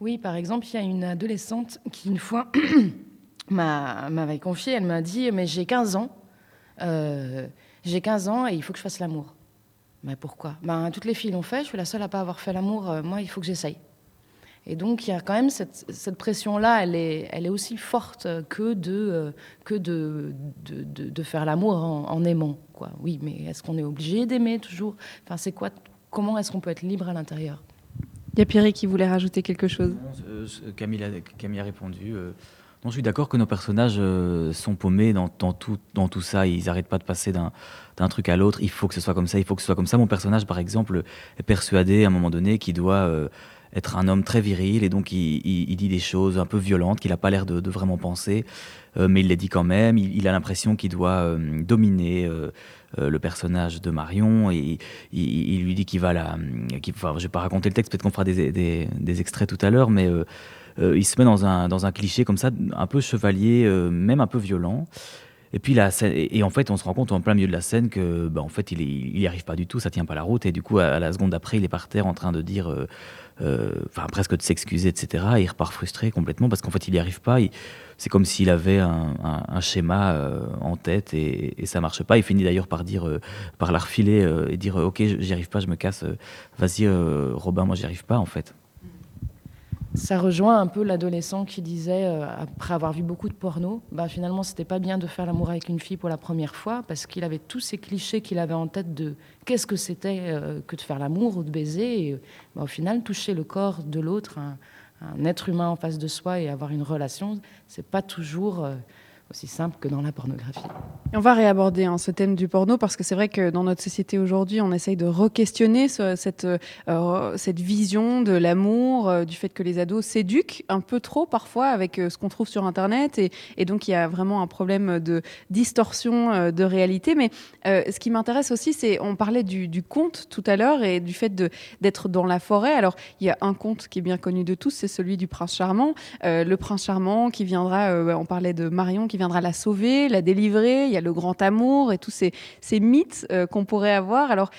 Oui, par exemple, il y a une adolescente qui une fois m'avait confié, elle m'a dit, mais j'ai 15 ans. J'ai 15 ans et il faut que je fasse l'amour. Mais pourquoi? Ben, Toutes les filles l'ont fait, je suis la seule à pas avoir fait l'amour. Euh, moi, il faut que j'essaye. Et donc, il y a quand même cette, cette pression-là, elle est, elle est aussi forte que de, euh, que de, de, de, faire l'amour en, aimant. Quoi. Oui, mais est-ce qu'on est obligé d'aimer toujours? Enfin, c'est quoi, Comment est-ce qu'on peut être libre à l'intérieur? Il y a Pierre qui voulait rajouter quelque chose. Camille, a, Camille a répondu. Euh, je suis d'accord que nos personnages euh, sont paumés dans, tout, ça. Ils n'arrêtent pas de passer d'un truc à l'autre. Il faut que ce soit comme ça, il faut que ce soit comme ça. Mon personnage, par exemple, est persuadé à un moment donné qu'il doit euh, être un homme très viril et donc il, dit des choses un peu violentes qu'il n'a pas l'air de, vraiment penser, mais il les dit quand même. Il, a l'impression qu'il doit dominer le personnage de Marion et il, lui dit qu'il va la. enfin, je vais pas raconter le texte, peut-être qu'on fera des, extraits tout à l'heure, mais il se met dans un, dans un cliché comme ça, un peu chevalier, même un peu violent. Et puis la et en fait, on se rend compte en plein milieu de la scène que, bah, en fait, il, n'y arrive pas du tout, ça tient pas la route. Et du coup, à, la seconde d'après, il est par terre en train de dire, euh, euh, enfin presque de s'excuser, etc. Et il repart frustré complètement parce qu'en fait, il n'y arrive pas. C'est comme s'il avait un, schéma euh, en tête et, et, ça marche pas. Il finit d'ailleurs par dire, par la refiler et dire, ok, j'y arrive pas, je me casse. Vas-y, Robin, moi j'y arrive pas en fait. Ça rejoint un peu l'adolescent qui disait, euh, après avoir vu beaucoup de porno, bah, finalement, c'était pas bien de faire l'amour avec une fille pour la première fois, parce qu'il avait tous ces clichés qu'il avait en tête de qu'est-ce que c'était euh, que de faire l'amour ou de baiser. Et bah, au final, toucher le corps de l'autre, un, être humain en face de soi et avoir une relation, c'est pas toujours. Euh, aussi simple que dans la pornographie. on va réaborder hein, ce thème du porno parce que c'est vrai que dans notre société aujourd'hui, on essaye de re-questionner cette, euh, cette vision de l'amour, euh, du fait que les ados s'éduquent un peu trop parfois avec euh, ce qu'on trouve sur Internet et, et, donc il y a vraiment un problème de distorsion de réalité. Mais ce qui m'intéresse aussi, c'est, on parlait du, du, conte tout à l'heure et du fait d'être dans la forêt. Alors il y a un conte qui est bien connu de tous, c'est celui du prince charmant. le prince charmant qui viendra, on parlait de Marion qui viendra la sauver, la délivrer. Il y a le grand amour et tous ces, mythes euh, qu'on pourrait avoir. Alors,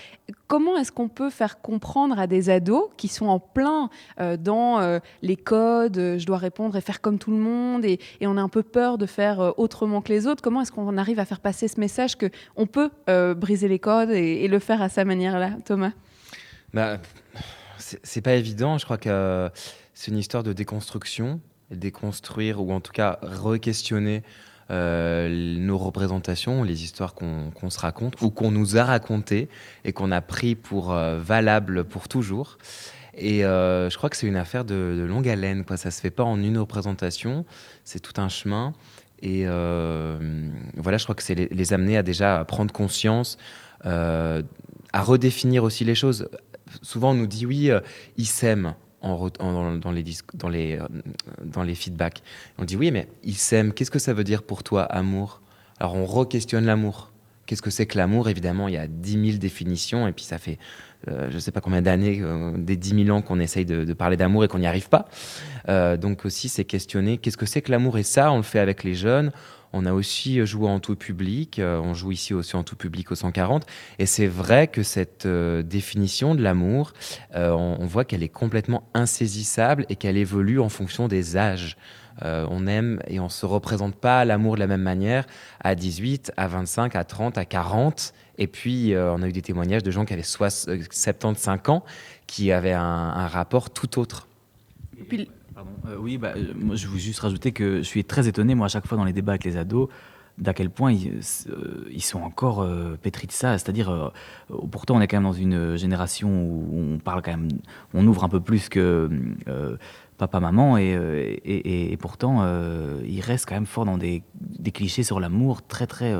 comment est-ce qu'on peut faire comprendre à des ados qui sont en plein euh, dans euh, les codes, je dois répondre et faire comme tout le monde, et, on a un peu peur de faire autrement que les autres, comment est-ce qu'on arrive à faire passer ce message qu'on peut briser les codes et, le faire à sa manière-là, Thomas? Bah, C'est pas évident, je crois que c'est une histoire de déconstruction, déconstruire ou en tout cas re-questionner euh, nos représentations, les histoires qu'on se raconte ou qu'on nous a racontées et qu'on a pris pour euh, valables pour toujours. Et euh, je crois que c'est une affaire de, longue haleine. Quoi. Ça se fait pas en une représentation, c'est tout un chemin. Et voilà, je crois que c'est les, amener à déjà prendre conscience, à redéfinir aussi les choses. Souvent, on nous dit oui, ils s'aiment dans, les dans, les, euh, dans les feedbacks. On dit oui, mais il s'aime. Qu'est-ce que ça veut dire pour toi, amour? Alors on re-questionne l'amour. Qu'est-ce que c'est que l'amour? Évidemment, il y a 10 000 définitions, et puis ça fait euh, je ne sais pas combien d'années, euh, des 10 000 ans qu'on essaye de, parler d'amour et qu'on n'y arrive pas. donc aussi, c'est questionner qu'est-ce que c'est que l'amour? Et ça, on le fait avec les jeunes, on a aussi joué en tout public, euh, on joue ici aussi en tout public au 140. Et c'est vrai que cette euh, définition de l'amour, euh, on, voit qu'elle est complètement insaisissable et qu'elle évolue en fonction des âges. on aime et on se représente pas l'amour de la même manière à 18, à 25, à 30, à 40. Et puis, on a eu des témoignages de gens qui avaient 75 ans qui avaient un, un rapport tout autre. Et puis, euh, oui, bah, euh, je veux juste rajouter que je suis très étonné, moi, à chaque fois dans les débats avec les ados, d'à quel point ils, euh, sont encore pétris de ça. C'est-à-dire, pourtant, on est quand même dans une génération où on parle quand même, on ouvre un peu plus que papa, maman, et, pourtant, ils restent quand même fort dans des clichés sur l'amour très, très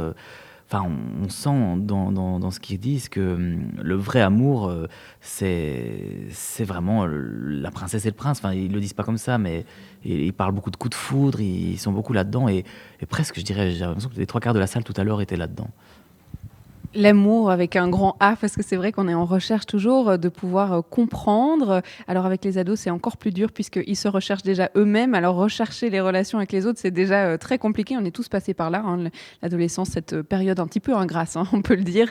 Enfin, on, sent dans, ce qu'ils disent que hum, le vrai amour, euh, c'est c'est vraiment la princesse et le prince. Enfin, ils le disent pas comme ça, mais ils, parlent beaucoup de coups de foudre, ils sont beaucoup là-dedans. Et, et, presque, je dirais, j'ai l'impression que les trois quarts de la salle tout à l'heure étaient là-dedans. L'amour avec un grand A, parce que c'est vrai qu'on est en recherche toujours euh, de pouvoir euh, comprendre. Alors avec les ados, c'est encore plus dur puisqu'ils se recherchent déjà eux-mêmes. Alors rechercher les relations avec les autres, c'est déjà euh, très compliqué. On est tous passés par là, hein, l'adolescence, cette période un petit peu ingrasse, hein, on peut le dire.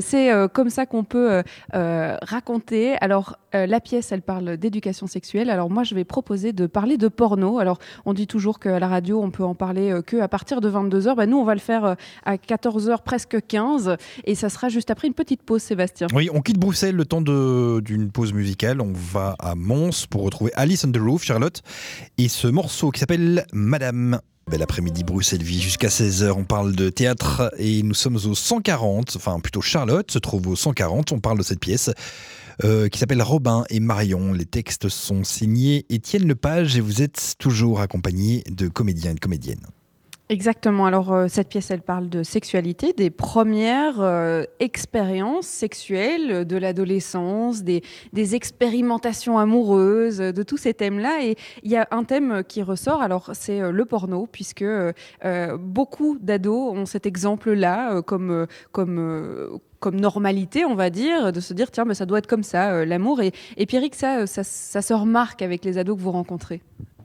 c'est comme ça qu'on peut raconter. Alors la pièce, elle parle d'éducation sexuelle. Alors moi, je vais proposer de parler de porno. Alors on dit toujours qu'à la radio, on peut en parler que à partir de 22h. Ben, nous, on va le faire à 14h presque 15. Et ça sera juste après une petite pause, Sébastien. Oui, on quitte Bruxelles le temps d'une pause musicale. On va à Mons pour retrouver Alice on the Roof, Charlotte, et ce morceau qui s'appelle Madame. Bel après-midi, Bruxelles Vie, jusqu'à 16h, on parle de théâtre et nous sommes au 140, enfin plutôt Charlotte se trouve au 140, on parle de cette pièce euh, qui s'appelle Robin et Marion. Les textes sont signés Étienne Lepage et vous êtes toujours accompagné de comédiens et de comédiennes. Exactement. Alors, euh, cette pièce, elle parle de sexualité, des premières euh, expériences sexuelles de l'adolescence, des, expérimentations amoureuses, de tous ces thèmes-là. Et il y a un thème qui ressort, alors c'est euh, le porno, puisque beaucoup d'ados ont cet exemple-là comme, comme, comme normalité, on va dire, de se dire, tiens, mais ça doit être comme ça, l'amour. Et, et Pierrick, ça se remarque avec les ados que vous rencontrez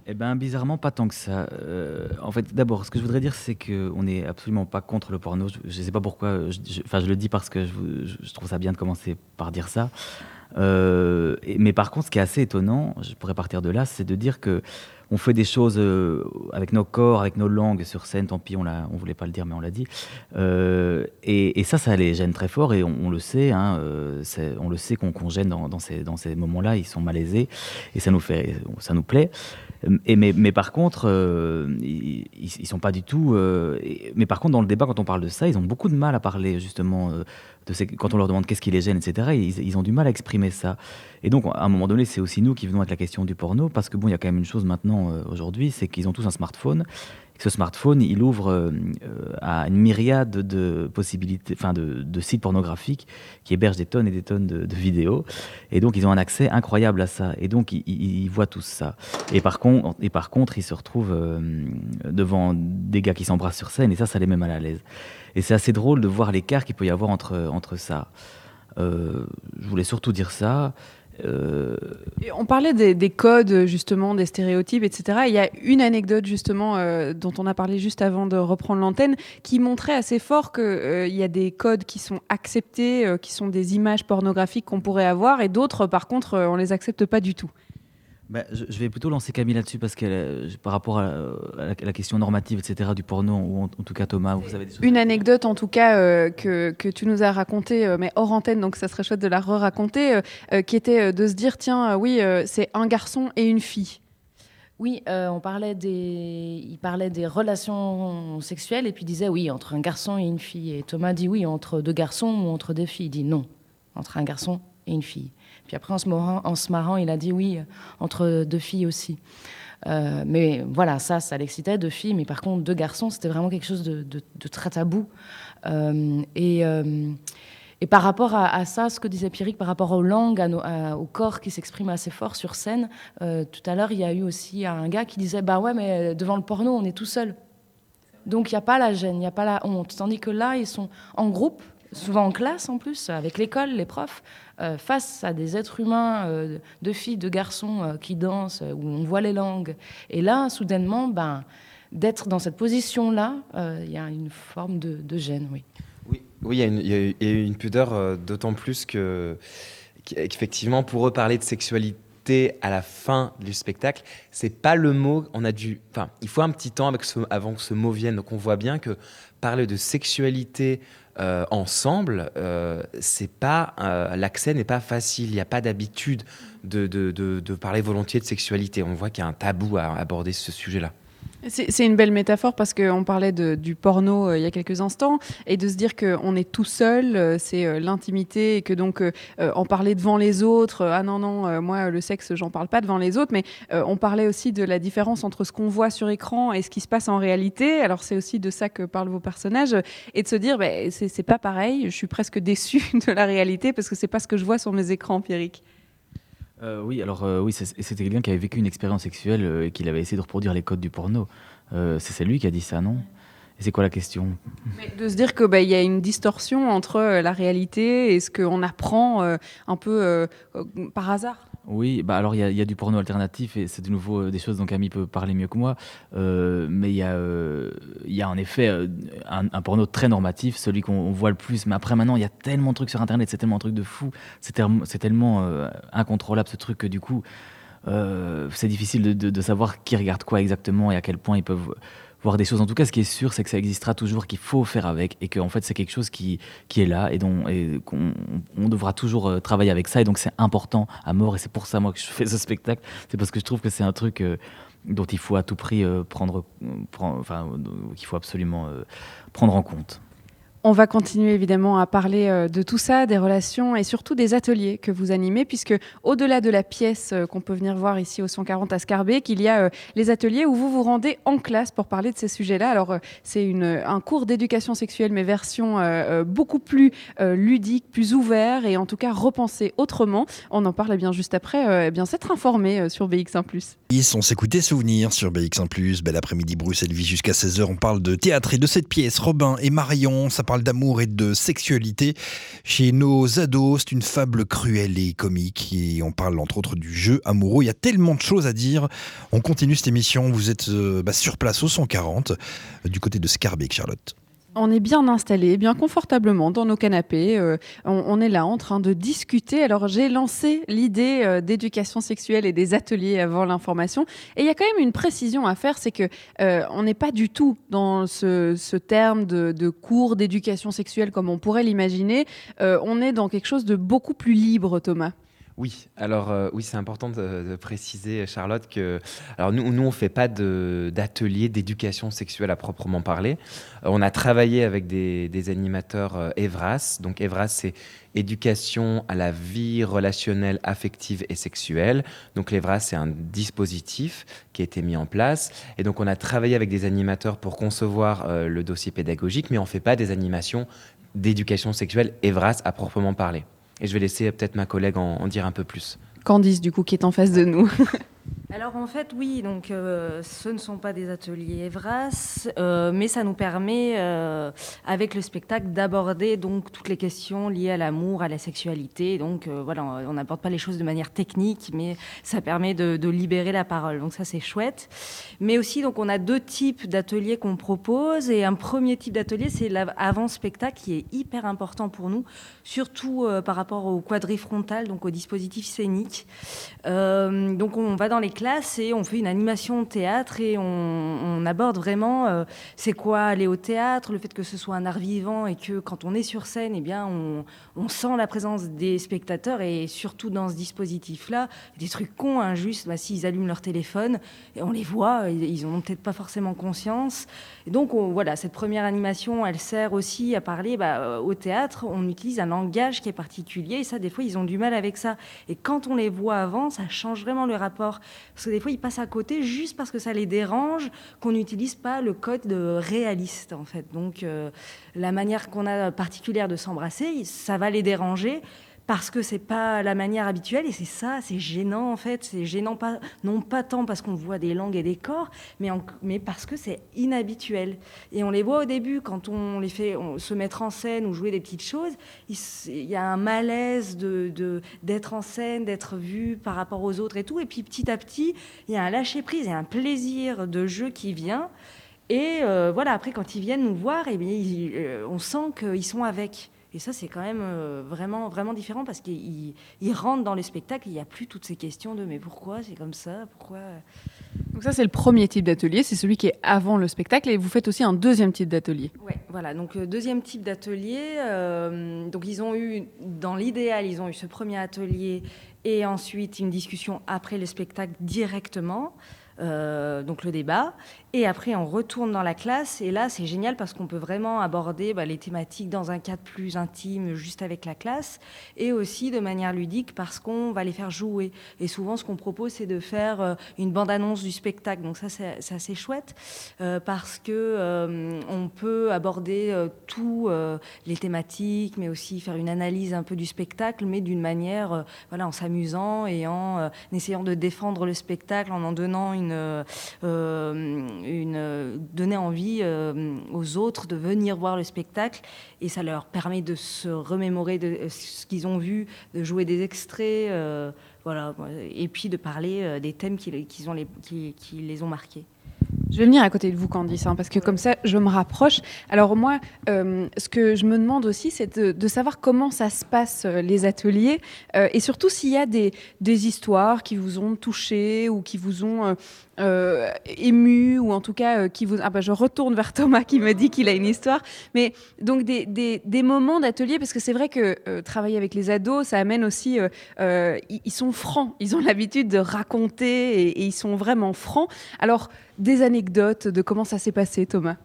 eh bien, bizarrement, pas tant que ça. Euh, en fait, d'abord, ce que je voudrais dire, c'est qu'on n'est absolument pas contre le porno. Je ne sais pas pourquoi. Enfin, je, le dis parce que je, trouve ça bien de commencer par dire ça. Euh, mais par contre, ce qui est assez étonnant, je pourrais partir de là, c'est de dire que on fait des choses euh, avec nos corps, avec nos langues sur scène. Tant pis, on ne voulait pas le dire, mais on l'a dit. Et, ça, ça les gêne très fort, et on, le sait. Hein, on le sait qu'on gêne dans, dans ces, dans ces moments-là. Ils sont malaisés, et ça nous fait, ça nous plaît. Et mais, par contre, euh, ils, ils, sont pas du tout. Euh, mais par contre, dans le débat, quand on parle de ça, ils ont beaucoup de mal à parler justement euh, de quand on leur demande qu'est-ce qui les gêne, etc. Ils, ils, ont du mal à exprimer ça. Et donc, à un moment donné, c'est aussi nous qui venons avec la question du porno, parce que bon, il y a quand même une chose maintenant aujourd'hui, c'est qu'ils ont tous un smartphone ce smartphone, il ouvre euh, à une myriade de possibilités, enfin de, sites pornographiques qui hébergent des tonnes et des tonnes de, vidéos. Et donc, ils ont un accès incroyable à ça. Et donc, ils, voient tout ça. Et par, contre, ils se retrouvent euh, devant des gars qui s'embrassent sur scène. Et ça, ça les met mal à l'aise. Et c'est assez drôle de voir l'écart qu'il peut y avoir entre, entre ça. Euh, je voulais surtout dire ça. Euh, on parlait des, codes, justement, des stéréotypes, etc. Il y a une anecdote, justement, euh, dont on a parlé juste avant de reprendre l'antenne, qui montrait assez fort qu'il euh, y a des codes qui sont acceptés, qui sont des images pornographiques qu'on pourrait avoir, et d'autres, par contre, on les accepte pas du tout. Bah, je, vais plutôt lancer Camille là-dessus parce que par rapport à, la, question normative, etc., du porno, ou en, tout cas Thomas, vous avez des Une anecdote en tout cas euh, que, que, tu nous as racontée, euh, mais hors antenne, donc ça serait chouette de la re-raconter, euh, qui était de se dire, tiens, oui, c'est un garçon et une fille. Oui, on parlait des, il parlait des relations sexuelles et puis il disait oui entre un garçon et une fille. Et Thomas dit oui entre deux garçons ou entre deux filles. Il dit non entre un garçon et une fille. Puis après, en se marrant, en se marrant il a dit oui, entre deux filles aussi. Euh, mais voilà, ça, ça l'excitait, deux filles. Mais par contre, deux garçons, c'était vraiment quelque chose de, très tabou. Euh, et, euh, par rapport à, ça, ce que disait Pierrick, par rapport aux langues, au corps qui s'exprime assez fort sur scène, tout à l'heure, il y a eu aussi un gars qui disait Bah ouais, mais devant le porno, on est tout seul. Donc il n'y a pas la gêne, il n'y a pas la honte. Tandis que là, ils sont en groupe, souvent en classe en plus, avec l'école, les profs, euh, face à des êtres humains, euh, de filles, de garçons euh, qui dansent, où on voit les langues. Et là, soudainement, ben, d'être dans cette position-là, il y a une forme de, gêne, oui. Oui, il y, a une pudeur, d'autant plus que qu'effectivement, pour eux, parler de sexualité à la fin du spectacle, c'est pas le mot. On a dû, enfin, il faut un petit temps avant que ce mot vienne. Donc, on voit bien que parler de sexualité euh, ensemble, euh, c'est pas euh, l'accès n'est pas facile. Il n'y a pas d'habitude de, de, de, parler volontiers de sexualité. On voit qu'il y a un tabou à aborder ce sujet-là. C'est une belle métaphore parce qu'on parlait du porno euh, il y a quelques instants et de se dire qu'on est tout seul, euh, c'est euh, l'intimité et que donc en parler devant les autres, ah non, non, moi le sexe, j'en parle pas devant les autres, mais on parlait aussi de la différence entre ce qu'on voit sur écran et ce qui se passe en réalité. Alors c'est aussi de ça que parlent vos personnages et de se dire, bah, c'est pas pareil, je suis presque déçue de la réalité parce que c'est pas ce que je vois sur mes écrans, Pierrick. Euh, oui, alors euh, oui, c'était quelqu'un qui avait vécu une expérience sexuelle euh, et qui avait essayé de reproduire les codes du porno. c'est lui qui a dit ça, non? Et c'est quoi la question? De se dire qu'il bah, y a une distorsion entre la réalité et ce qu'on apprend un peu par hasard. Oui, bah alors il y, a du porno alternatif et c'est de nouveau euh, des choses dont Camille peut parler mieux que moi. Euh, mais il y, euh, y, a en effet un, porno très normatif, celui qu'on voit le plus. Mais après maintenant, il y a tellement de trucs sur Internet, c'est tellement de trucs de fou, c'est tellement incontrôlable ce truc que du coup, c'est difficile de, de, savoir qui regarde quoi exactement et à quel point ils peuvent voir des choses. En tout cas, ce qui est sûr, c'est que ça existera toujours, qu'il faut faire avec, et qu'en fait, c'est quelque chose qui, qui est là, et dont on devra toujours euh, travailler avec ça, et donc c'est important à mort, et c'est pour ça, moi, que je fais ce spectacle, c'est parce que je trouve que c'est un truc euh, dont il faut à tout prix euh, prendre, enfin, qu'il faut absolument prendre en compte. On va continuer évidemment à parler euh, de tout ça, des relations et surtout des ateliers que vous animez, puisque au-delà de la pièce euh, qu'on peut venir voir ici au 140 à Scarbeck, il y a euh, les ateliers où vous vous rendez en classe pour parler de ces sujets-là. Alors c'est un cours d'éducation sexuelle, mais version beaucoup plus ludique, plus ouvert et en tout cas repensé autrement. On en parle bien juste après. Eh bien s'être informé sur BX1+. On s'écoutait souvenir sur BX1+. Bel après-midi Bruxelles vie jusqu'à 16h. On parle de théâtre et de cette pièce. Robin et Marion, d'amour et de sexualité chez nos ados. C'est une fable cruelle et comique et on parle entre autres du jeu amoureux. Il y a tellement de choses à dire. On continue cette émission. Vous êtes euh, bah, sur place au 140 euh, du côté de Scarbeck, Charlotte. On est bien installé, bien confortablement dans nos canapés. Euh, on, est là en train de discuter. Alors j'ai lancé l'idée euh, d'éducation sexuelle et des ateliers avant l'information. Et il y a quand même une précision à faire, c'est que euh, on n'est pas du tout dans ce, terme de, cours d'éducation sexuelle comme on pourrait l'imaginer. on est dans quelque chose de beaucoup plus libre, Thomas. Oui, alors euh, oui, c'est important de, préciser, Charlotte, que alors nous, nous on fait pas d'atelier d'éducation sexuelle à proprement parler. Euh, on a travaillé avec des, animateurs euh, Evras. Donc Evras, c'est éducation à la vie relationnelle, affective et sexuelle. Donc l'Evras, c'est un dispositif qui a été mis en place. Et donc on a travaillé avec des animateurs pour concevoir le dossier pédagogique, mais on fait pas des animations d'éducation sexuelle Evras à proprement parler. Et je vais laisser peut-être ma collègue en, dire un peu plus. Candice, du coup, qui est en face de nous. Alors en fait, oui, donc euh, ce ne sont pas des ateliers Evras, euh, mais ça nous permet, euh, avec le spectacle, d'aborder donc toutes les questions liées à l'amour, à la sexualité. Donc voilà, on n'aborde pas les choses de manière technique, mais ça permet de, libérer la parole. Donc ça, c'est chouette. Mais aussi, donc on a deux types d'ateliers qu'on propose, et un premier type d'atelier, c'est l'avant-spectacle, qui est hyper important pour nous, surtout par rapport au quadrifrontal, donc au dispositif scénique. donc on va dans les classes et on fait une animation théâtre et on, aborde vraiment euh, c'est quoi aller au théâtre, le fait que ce soit un art vivant et que quand on est sur scène, eh bien, on, sent la présence des spectateurs et surtout dans ce dispositif-là, des trucs cons, injustes, bah, s'ils allument leur téléphone, et on les voit, ils n'ont peut-être pas forcément conscience. Et donc voilà, cette première animation, elle sert aussi à parler bah, euh, au théâtre, on utilise un langage qui est particulier et ça, des fois, ils ont du mal avec ça. Et quand on les voit avant, ça change vraiment le rapport parce que des fois, ils passent à côté juste parce que ça les dérange, qu'on n'utilise pas le code de réaliste, en fait. Donc, euh, la manière qu'on a particulière de s'embrasser, ça va les déranger parce que c'est pas la manière habituelle et c'est ça, c'est gênant en fait. C'est gênant non pas tant parce qu'on voit des langues et des corps, mais, parce que c'est inhabituel. Et on les voit au début quand on les fait se mettre en scène ou jouer des petites choses. Il, y a un malaise d'être en scène, d'être vu par rapport aux autres et tout. Et puis petit à petit, il y a un lâcher prise et un plaisir de jeu qui vient. Et euh, voilà, après quand ils viennent nous voir, eh bien, euh, on sent qu'ils sont avec. Et ça, c'est quand même euh, vraiment, vraiment différent parce qu'ils rentrent dans le spectacle, il n'y a plus toutes ces questions de mais pourquoi c'est comme ça, pourquoi? Donc ça, c'est le premier type d'atelier, c'est celui qui est avant le spectacle, et vous faites aussi un deuxième type d'atelier. Oui, voilà. Donc euh, deuxième type d'atelier. Euh, donc ils ont eu, dans l'idéal, ils ont eu ce premier atelier et ensuite une discussion après le spectacle directement. Donc le débat. Et après, on retourne dans la classe. Et là, c'est génial parce qu'on peut vraiment aborder bah, les thématiques dans un cadre plus intime, juste avec la classe. Et aussi de manière ludique parce qu'on va les faire jouer. Et souvent, ce qu'on propose, c'est de faire euh, une bande-annonce du spectacle. Donc ça, c'est assez chouette euh, parce que euh, on peut aborder tous les thématiques, mais aussi faire une analyse un peu du spectacle, mais d'une manière, voilà, en s'amusant et en essayant de défendre le spectacle, en en donnant une une, donner envie euh, aux autres de venir voir le spectacle et ça leur permet de se remémorer de euh, ce qu'ils ont vu, de jouer des extraits, euh, voilà, et puis de parler des thèmes ont les, qui les ont marqués. Je vais venir à côté de vous, Candice, hein, parce que comme ça, je me rapproche. Alors moi, euh, ce que je me demande aussi, c'est de, savoir comment ça se passe, euh, les ateliers, euh, et surtout s'il y a des, histoires qui vous ont touché ou qui vous ont euh, ému ou en tout cas euh, qui vous ah bah je retourne vers Thomas qui me dit qu'il a une histoire. Mais donc des, des, moments d'atelier parce que c'est vrai que euh, travailler avec les ados ça amène aussi ils, sont francs. Ils ont l'habitude de raconter et, ils sont vraiment francs. Alors des anecdotes de comment ça s'est passé Thomas?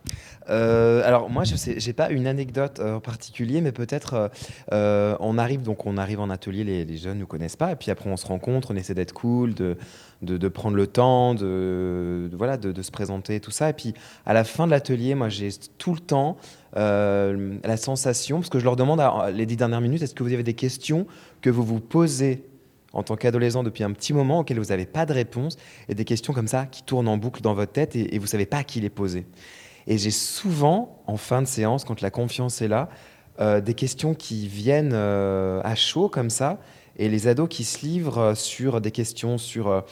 Alors moi je j'ai pas une anecdote en particulier mais peut-être on arrive donc on arrive en atelier les, les jeunes ne connaissent pas et puis après on se rencontre on essaie d'être cool de de, prendre le temps, de, voilà, de, se présenter, tout ça. Et puis à la fin de l'atelier, moi j'ai tout le temps euh, la sensation, parce que je leur demande les dix dernières minutes, est-ce que vous avez des questions que vous vous posez en tant qu'adolescent depuis un petit moment auxquelles vous n'avez pas de réponse, et des questions comme ça qui tournent en boucle dans votre tête et, vous ne savez pas à qui les poser. Et j'ai souvent, en fin de séance, quand la confiance est là, euh, des questions qui viennent euh, à chaud comme ça, et les ados qui se livrent sur des questions sur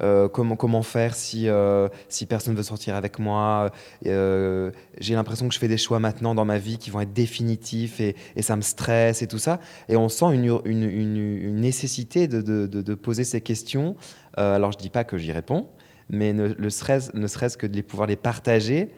euh, comment, comment faire si, euh, si personne ne veut sortir avec moi. Euh, j'ai l'impression que je fais des choix maintenant dans ma vie qui vont être définitifs et, ça me stresse et tout ça. Et on sent une, une, une, nécessité de, de, de, poser ces questions. alors je dis pas que j'y réponds, mais ne, le stress, ne serait-ce que de les pouvoir les partager,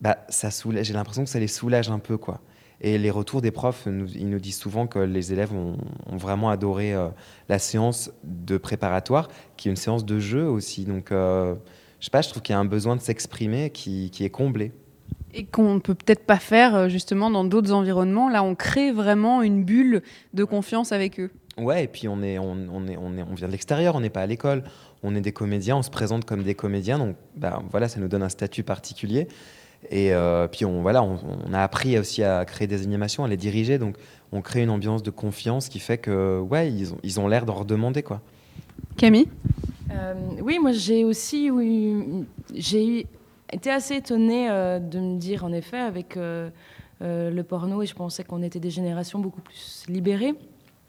bah, ça j'ai l'impression que ça les soulage un peu. quoi. Et les retours des profs, ils nous disent souvent que les élèves ont, vraiment adoré euh, la séance de préparatoire, qui est une séance de jeu aussi. Donc, euh, je sais pas, je trouve qu'il y a un besoin de s'exprimer qui, est comblé. Et qu'on ne peut peut-être pas faire euh, justement dans d'autres environnements. Là, on crée vraiment une bulle de confiance avec eux. Ouais, et puis on, est, on, est, on, est, on vient de l'extérieur, on n'est pas à l'école. On est des comédiens, on se présente comme des comédiens. Donc, ben, voilà, ça nous donne un statut particulier. Et euh, puis on, voilà, on, a appris aussi à créer des animations, à les diriger. Donc on crée une ambiance de confiance qui fait que ouais, ils ont, ils ont l'air d'en redemander quoi. Camille? Euh, Oui, moi j'ai aussi oui, j'ai été assez étonnée euh, de me dire en effet avec le porno et je pensais qu'on était des générations beaucoup plus libérées.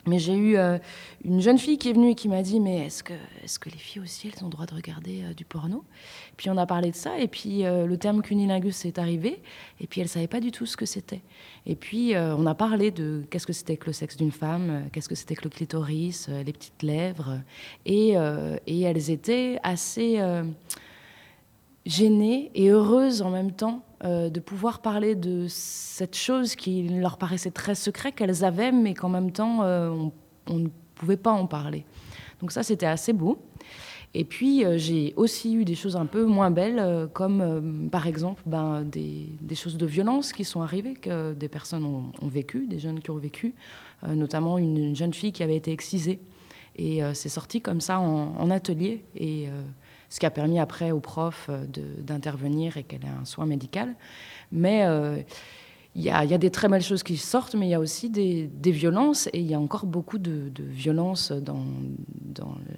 Mais j'ai eu euh, une jeune fille qui est venue et qui m'a dit Mais est-ce que, est que les filles aussi, elles ont le droit de regarder euh, du porno? Puis on a parlé de ça, et puis euh, le terme cunilingus est arrivé, et puis elle savait pas du tout ce que c'était. Et puis on a parlé de qu'est-ce que c'était que le sexe d'une femme, qu'est-ce que c'était que le clitoris, les petites lèvres, et elles étaient assez gênées et heureuses en même temps de pouvoir parler de cette chose qui leur paraissait très secret qu'elles avaient, mais qu'en même temps, on, ne pouvait pas en parler. Donc ça, c'était assez beau. Et puis, j'ai aussi eu des choses un peu moins belles, comme par exemple ben, des, choses de violence qui sont arrivées, que des personnes ont, vécu, des jeunes qui ont vécu, notamment une, jeune fille qui avait été excisée. Et c'est sorti comme ça en, en atelier. Et ce qui a permis après aux profs euh, d'intervenir et qu'elle ait un soin médical. Mais euh, il y, a, des très belles choses qui sortent, mais il y a aussi des, violences, et il y a encore beaucoup de, violences dans,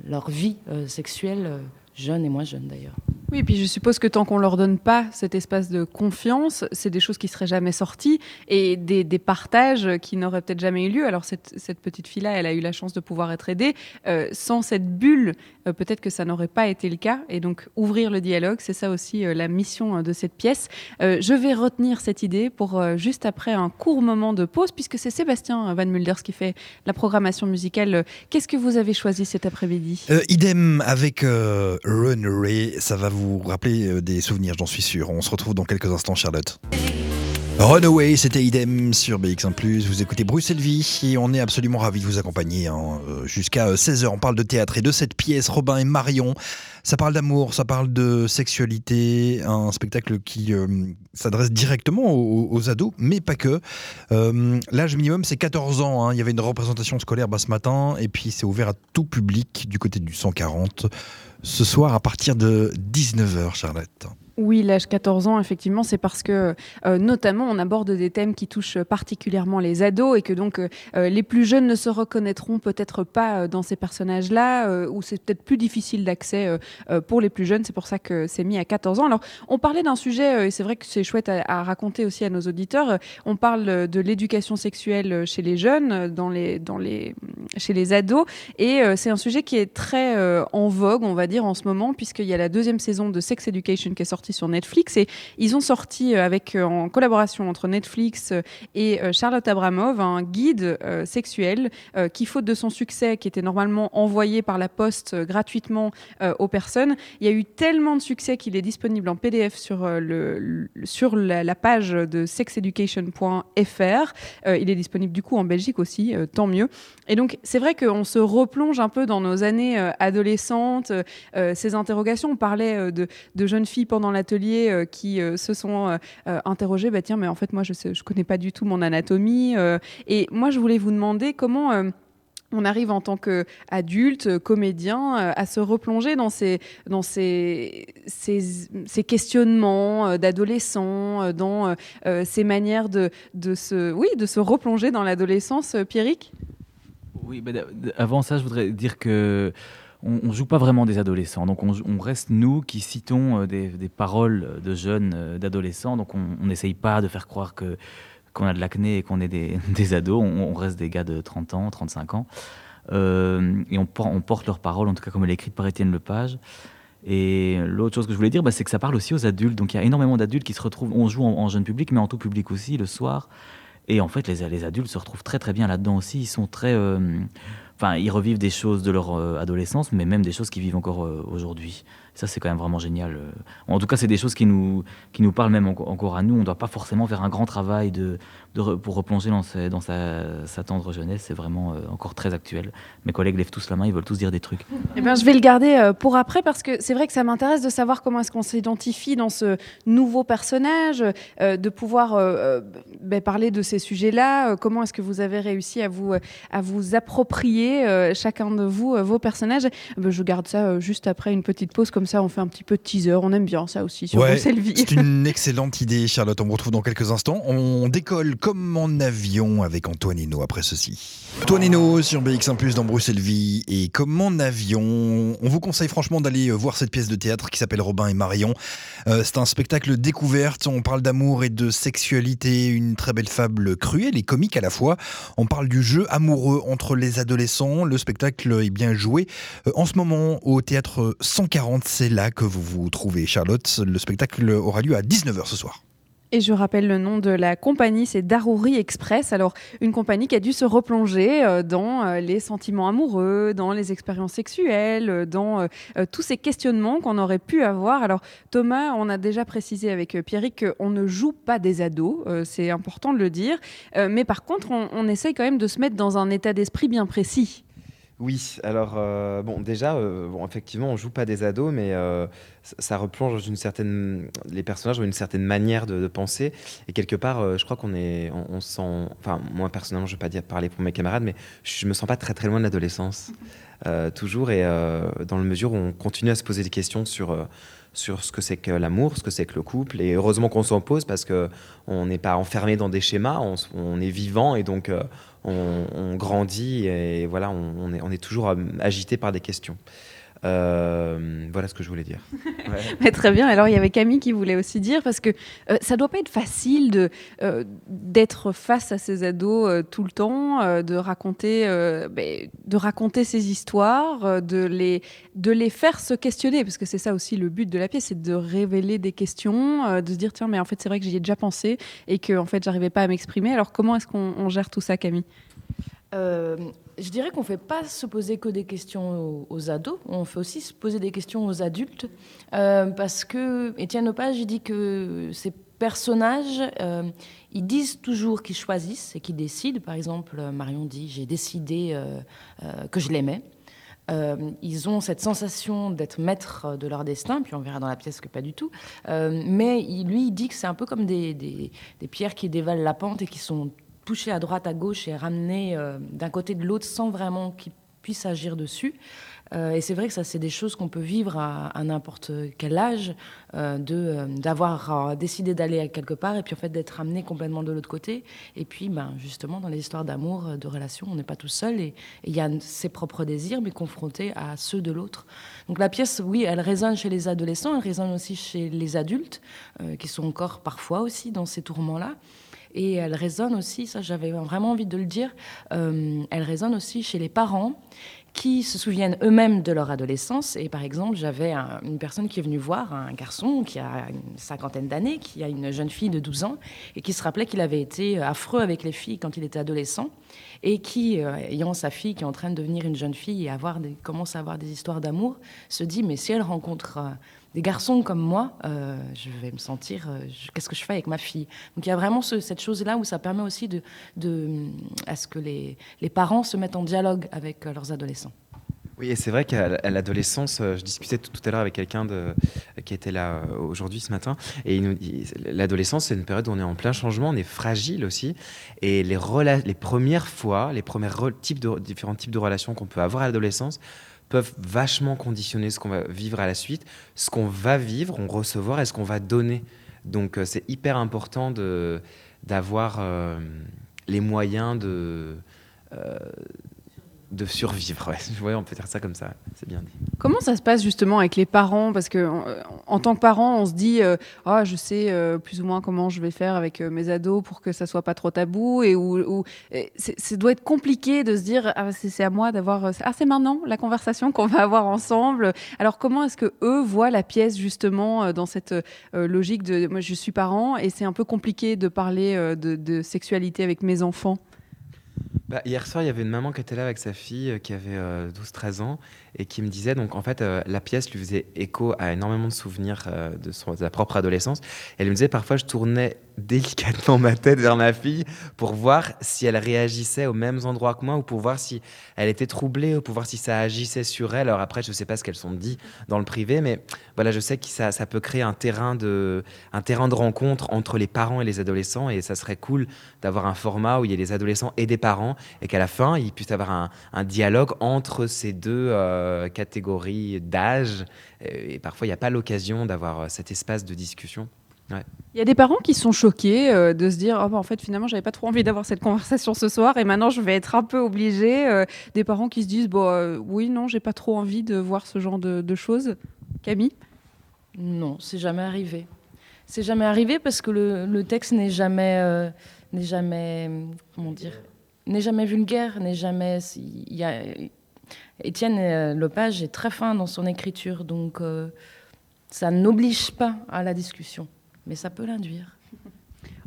leur vie euh, sexuelle, jeune et moins jeune d'ailleurs. Oui, et puis je suppose que tant qu'on leur donne pas cet espace de confiance, c'est des choses qui seraient jamais sorties et des, partages qui n'auraient peut-être jamais eu lieu. Alors cette, petite fille-là, elle a eu la chance de pouvoir être aidée. Euh, sans cette bulle, euh, peut-être que ça n'aurait pas été le cas. Et donc ouvrir le dialogue, c'est ça aussi euh, la mission de cette pièce. je vais retenir cette idée pour juste après un court moment de pause, puisque c'est Sébastien Van Mulders qui fait la programmation musicale. Qu'est-ce que vous avez choisi cet après-midi? Idem avec Runaway, ça va vous rappelez euh, des souvenirs, j'en suis sûr. On se retrouve dans quelques instants, Charlotte. Runaway, c'était idem sur BX1+. Vous écoutez Bruxelles Vie et on est absolument ravis de vous accompagner hein, euh, jusqu'à 16h. On parle de théâtre et de cette pièce, Robin et Marion. Ça parle d'amour, ça parle de sexualité, un spectacle qui euh, s'adresse directement aux, ados, mais pas que. L'âge minimum, c'est 14 ans. Hein. Il y avait une représentation scolaire ce matin et puis c'est ouvert à tout public du côté du 140 ce soir à partir de 19h, Charlotte. Oui, l'âge 14 ans, effectivement, c'est parce que euh, notamment on aborde des thèmes qui touchent particulièrement les ados et que donc euh, euh, les plus jeunes ne se reconnaîtront peut-être pas dans ces personnages-là ou c'est peut-être plus difficile d'accès pour les plus jeunes. C'est pour ça que c'est mis à 14 ans. Alors, on parlait d'un sujet et c'est vrai que c'est chouette à, raconter aussi à nos auditeurs. On parle de l'éducation sexuelle chez les jeunes dans les dans les chez les ados. Et c'est un sujet qui est très en vogue, on va dire, en ce moment, puisqu'il y a la deuxième saison de Sex Education qui est sortie sur Netflix. Et ils ont sorti, avec, en collaboration entre Netflix et Charlotte Abramov, un guide sexuel qui, faute de son succès, qui était normalement envoyé par la poste gratuitement aux personnes, il y a eu tellement de succès qu'il est disponible en PDF sur, le, sur la, page de sexeducation.fr. il est disponible du coup en Belgique aussi, tant mieux. Et donc, c'est vrai qu'on se replonge un peu dans nos années adolescentes, ces interrogations. On parlait de, jeunes filles pendant l'atelier qui se sont interrogées, bah, tiens, mais en fait, moi, je ne je connais pas du tout mon anatomie. et moi, je voulais vous demander comment on arrive en tant qu'adulte, comédien, euh, à se replonger dans ces, dans ces, ces, questionnements euh, d'adolescents, euh, dans ces manières de, de, se, oui, de se replonger dans l'adolescence, Pierrick? Oui, bah, avant ça, je voudrais dire que on ne joue pas vraiment des adolescents. Donc on, reste nous qui citons des, paroles de jeunes, d'adolescents. Donc on n'essaye pas de faire croire que qu'on a de l'acné et qu'on est des, ados, on, reste des gars de 30 ans, 35 ans. Euh, et on, porte leur parole, en tout cas comme elle est écrite par Étienne Lepage. Et l'autre chose que je voulais dire, bah, c'est que ça parle aussi aux adultes. Donc il y a énormément d'adultes qui se retrouvent, on joue en, jeune public, mais en tout public aussi, le soir. Et en fait, les, adultes se retrouvent très très bien là-dedans aussi. Ils sont très... Euh, enfin, ils revivent des choses de leur euh, adolescence, mais même des choses qu'ils vivent encore aujourd'hui. Ça, c'est quand même vraiment génial. En tout cas, c'est des choses qui nous, qui nous parlent même encore à nous. On ne doit pas forcément faire un grand travail de, pour replonger dans, dans sa, tendre jeunesse, c'est vraiment euh, encore très actuel. Mes collègues lèvent tous la main, ils veulent tous dire des trucs. Eh ben, je vais le garder euh, pour après parce que c'est vrai que ça m'intéresse de savoir comment est-ce qu'on s'identifie dans ce nouveau personnage, euh, de pouvoir ben, parler de ces sujets-là. comment est-ce que vous avez réussi à vous, à vous approprier chacun de vous vos personnages ben, Je garde ça juste après une petite pause, ça on fait un petit peu de teaser. On aime bien ça aussi sur ouais, C'est une excellente idée, Charlotte. On vous retrouve dans quelques instants. On décolle comme en avion avec Antoine Hino après ceci. Antoine Hino sur BX1 Plus dans Bruxelles Vie et comme en avion, on vous conseille franchement d'aller euh, voir cette pièce de théâtre qui s'appelle Robin et Marion. Euh, c'est un spectacle découverte, on parle d'amour et de sexualité, une très belle fable cruelle et comique à la fois. On parle du jeu amoureux entre les adolescents. Le spectacle est bien joué. Euh, en ce moment au théâtre 140, c'est là que vous vous trouvez Charlotte. Le spectacle aura lieu à 19h ce soir. Et je rappelle le nom de la compagnie, c'est Darouri Express. Alors, une compagnie qui a dû se replonger euh, dans euh, les sentiments amoureux, dans les expériences sexuelles, euh, dans tous ces questionnements qu'on aurait pu avoir. Alors, Thomas, on a déjà précisé avec Pierrick qu'on ne joue pas des ados, c'est important de le dire. mais par contre, on, on essaye quand même de se mettre dans un état d'esprit bien précis. Oui, alors euh, bon, déjà, euh, bon, effectivement, on joue pas des ados, mais euh, ça, replonge dans une certaine. Les personnages ont une certaine manière de, penser, et quelque part, je crois qu'on est, on, sent. Enfin, moi personnellement, je vais pas dire parler pour mes camarades, mais je me sens pas très très loin de l'adolescence, toujours, et dans le mesure où on continue à se poser des questions sur sur ce que c'est que l'amour, ce que c'est que le couple. Et heureusement qu'on s'en pose parce qu'on n'est pas enfermé dans des schémas, on, on est vivant et donc on, grandit et voilà, on, est, on est toujours euh, agité par des questions. Euh, voilà ce que je voulais dire. très bien. Alors il y avait Camille qui voulait aussi dire parce que euh, ça doit pas être facile de d'être face à ces ados tout le temps, de raconter ben, de raconter ces histoires, de les de les faire se questionner parce que c'est ça aussi le but de la pièce, c'est de révéler des questions, de se dire tiens mais en fait c'est vrai que j'y ai déjà pensé et que en fait j'arrivais pas à m'exprimer. Alors comment est-ce qu'on gère tout ça, Camille? Euh, je dirais qu'on ne fait pas se poser que des questions aux, ados, on fait aussi se poser des questions aux adultes, euh, parce que Étienne Opage, il dit que ces personnages, euh, ils disent toujours qu'ils choisissent et qu'ils décident. Par exemple, Marion dit j'ai décidé que je l'aimais. ils ont cette sensation d'être maîtres de leur destin, puis on verra dans la pièce que pas du tout. mais lui, il dit que c'est un peu comme des, pierres qui dévalent la pente et qui sont toucher à droite, à gauche et ramener euh, d'un côté de l'autre sans vraiment qu'il puisse agir dessus. Euh, et c'est vrai que ça, c'est des choses qu'on peut vivre à, n'importe quel âge, euh, de d'avoir décidé d'aller quelque part et puis en fait d'être ramené complètement de l'autre côté. Et puis, ben, justement, dans les histoires d'amour, de relations, on n'est pas tout seul et il y a ses propres désirs, mais confrontés à ceux de l'autre. Donc la pièce, oui, elle résonne chez les adolescents, elle résonne aussi chez les adultes, qui sont encore parfois aussi dans ces tourments-là. Et elle résonne aussi, ça j'avais vraiment envie de le dire, elle résonne aussi chez les parents qui se souviennent eux-mêmes de leur adolescence. Et par exemple, j'avais une personne qui est venue voir un garçon qui a une cinquantaine d'années, qui a une jeune fille de 12 ans, et qui se rappelait qu'il avait été affreux avec les filles quand il était adolescent, et qui, euh, ayant sa fille qui est en train de devenir une jeune fille et avoir commence à avoir des histoires d'amour, se dit, mais si elle rencontre... Euh, des garçons comme moi, euh, je vais me sentir, qu'est-ce que je fais avec ma fille? Donc il y a vraiment cette chose-là où ça permet aussi de, à ce que les, parents se mettent en dialogue avec leurs adolescents. Oui, et c'est vrai qu'à l'adolescence, euh, je discutais tout, à l'heure avec quelqu'un qui était là euh, aujourd'hui ce matin, et l'adolescence, c'est une période où on est en plein changement, on est fragile aussi, et les, les premières fois, les premiers types de, différents types de relations qu'on peut avoir à l'adolescence peuvent vachement conditionner ce qu'on va vivre à la suite, ce qu'on va vivre, on recevoir et ce qu'on va donner. Donc euh, c'est hyper important d'avoir les moyens de de survivre. Ouais. on peut dire ça comme ça, c'est bien dit. Comment ça se passe justement avec les parents? Parce que en, tant que parent, on se dit, ah, je sais euh, plus ou moins comment je vais faire avec euh, mes ados pour que ça soit pas trop tabou, et où, ça doit être compliqué de se dire, ah, c'est à moi d'avoir, ah, c'est maintenant la conversation qu'on va avoir ensemble. Alors comment est-ce que eux voient la pièce justement dans cette logique de, moi, je suis parent, et c'est un peu compliqué de parler de sexualité avec mes enfants? Bah, hier soir, il y avait une maman qui était là avec sa fille euh, qui avait 12-13 euh, ans et qui me disait, donc en fait, euh, la pièce lui faisait écho à énormément de souvenirs de, son, de sa propre adolescence. Elle me disait, parfois, je tournais délicatement ma tête vers ma fille pour voir si elle réagissait aux mêmes endroits que moi ou pour voir si elle était troublée ou pour voir si ça agissait sur elle. Alors après, je ne sais pas ce qu'elles sont dit dans le privé, mais voilà, je sais que ça, ça, peut créer un terrain, de, un terrain de rencontre entre les parents et les adolescents et ça serait cool d'avoir un format où il y a des adolescents et des parents et qu'à la fin, il puisse avoir un, un dialogue entre ces deux euh, catégories d'âge. Et parfois, il n'y a pas l'occasion d'avoir cet espace de discussion. Il y a des parents qui sont choqués euh, de se dire oh, bah, en fait finalement j'avais pas trop envie d'avoir cette conversation ce soir et maintenant je vais être un peu obligée. Euh, des parents qui se disent bon euh, oui non j'ai pas trop envie de voir ce genre de, choses. Camille? Non c'est jamais arrivé. C'est jamais arrivé parce que le, texte n'est jamais n'est jamais comment dire n'est jamais vulgaire n'est jamais il y a Étienne Lepage est très fin dans son écriture donc ça n'oblige pas à la discussion mais ça peut l'induire.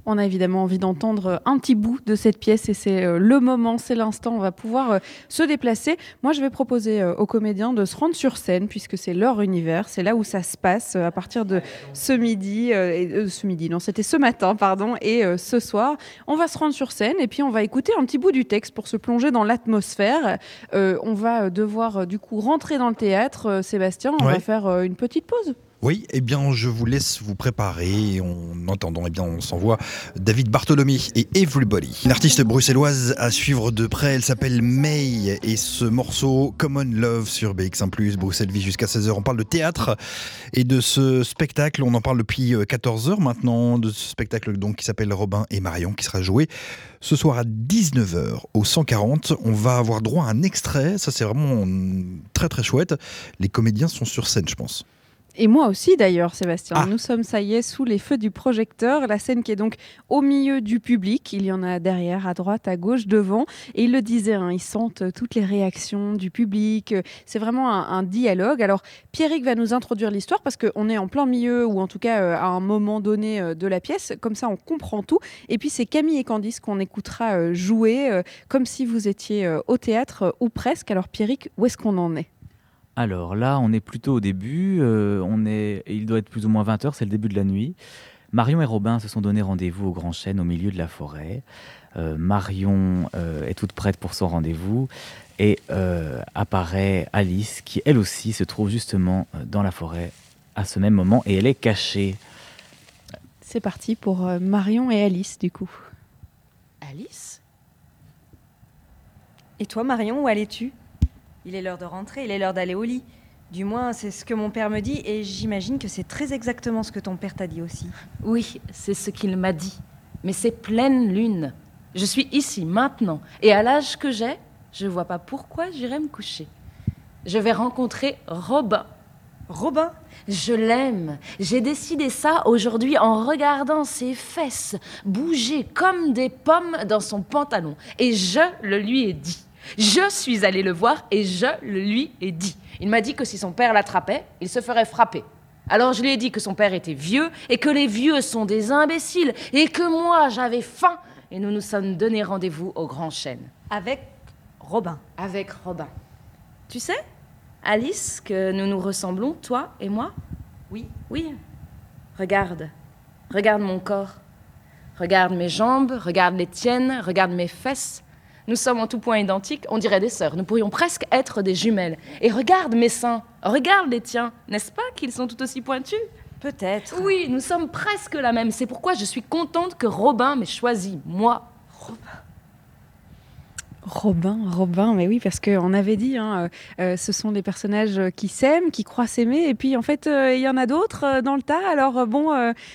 On a évidemment envie d'entendre un petit bout de cette pièce et c'est euh, le moment, c'est l'instant, on va pouvoir euh, se déplacer. Moi, je vais proposer euh, aux comédiens de se rendre sur scène puisque c'est leur univers, c'est là où ça se passe à partir de ce midi, ce midi, non, c'était ce matin, pardon, et ce soir. On va se rendre sur scène et puis on va écouter un petit bout du texte pour se plonger dans l'atmosphère. on va devoir du coup rentrer dans le théâtre. Sébastien, on va faire une petite pause. Oui, eh bien, je vous laisse vous préparer. En attendant, eh bien, on s'envoie David Bartholomew et Everybody. Une artiste bruxelloise à suivre de près, elle s'appelle May et ce morceau Common Love sur BX1+, Bruxelles vit jusqu'à 16h. On parle de théâtre et de ce spectacle, on en parle depuis 14h euh, maintenant, de ce spectacle donc qui s'appelle Robin et Marion qui sera joué ce soir à 19h au 140. On va avoir droit à un extrait, ça c'est vraiment très très chouette. Les comédiens sont sur scène, je pense. Et moi aussi d'ailleurs, Sébastien. Ah. Nous sommes, ça y est, sous les feux du projecteur. La scène qui est donc au milieu du public. Il y en a derrière, à droite, à gauche, devant. Et il le disait, hein, ils sentent toutes les réactions du public. C'est vraiment un, dialogue. Alors, Pierrick va nous introduire l'histoire parce qu'on est en plein milieu, ou en tout cas euh, à un moment donné euh, de la pièce. Comme ça, on comprend tout. Et puis, c'est Camille et Candice qu'on écoutera euh, jouer comme si vous étiez au théâtre ou presque. Alors, Pierrick, où est-ce qu'on en est? Alors là, on est plutôt au début. Euh, on est, il doit être plus ou moins 20h, c'est le début de la nuit. Marion et Robin se sont donné rendez-vous au Grand Chêne au milieu de la forêt. Euh, Marion euh, est toute prête pour son rendez-vous et apparaît Alice qui elle aussi se trouve justement dans la forêt à ce même moment et elle est cachée. C'est parti pour Marion et Alice du coup. Alice? Et toi Marion, où allais-tu? Il est l'heure de rentrer, il est l'heure d'aller au lit. Du moins, c'est ce que mon père me dit, et j'imagine que c'est très exactement ce que ton père t'a dit aussi. Oui, c'est ce qu'il m'a dit. Mais c'est pleine lune. Je suis ici, maintenant, et à l'âge que j'ai, je ne vois pas pourquoi j'irai me coucher. Je vais rencontrer Robin. Robin? Je l'aime. J'ai décidé ça aujourd'hui en regardant ses fesses bouger comme des pommes dans son pantalon. Et je le lui ai dit. Je suis allée le voir et je le lui ai dit. Il m'a dit que si son père l'attrapait, il se ferait frapper. Alors je lui ai dit que son père était vieux et que les vieux sont des imbéciles et que moi j'avais faim et nous nous sommes donné rendez-vous au Grand Chêne. Avec Robin. Avec Robin. Tu sais, Alice, que nous nous ressemblons, toi et moi? Oui. Oui. Regarde. Regarde mon corps. Regarde mes jambes, regarde les tiennes, regarde mes fesses. Nous sommes en tout point identiques, on dirait des sœurs. Nous pourrions presque être des jumelles. Et regarde mes seins, regarde les tiens. N'est-ce pas qu'ils sont tout aussi pointus? Peut-être. Oui, nous sommes presque la même. C'est pourquoi je suis contente que Robin m'ait choisi, moi. Robin. Robin, mais oui, parce qu'on avait dit, hein, euh, euh, ce sont des personnages qui s'aiment, qui croient s'aimer, et puis en fait, euh, il y en a d'autres dans le tas. Alors bon,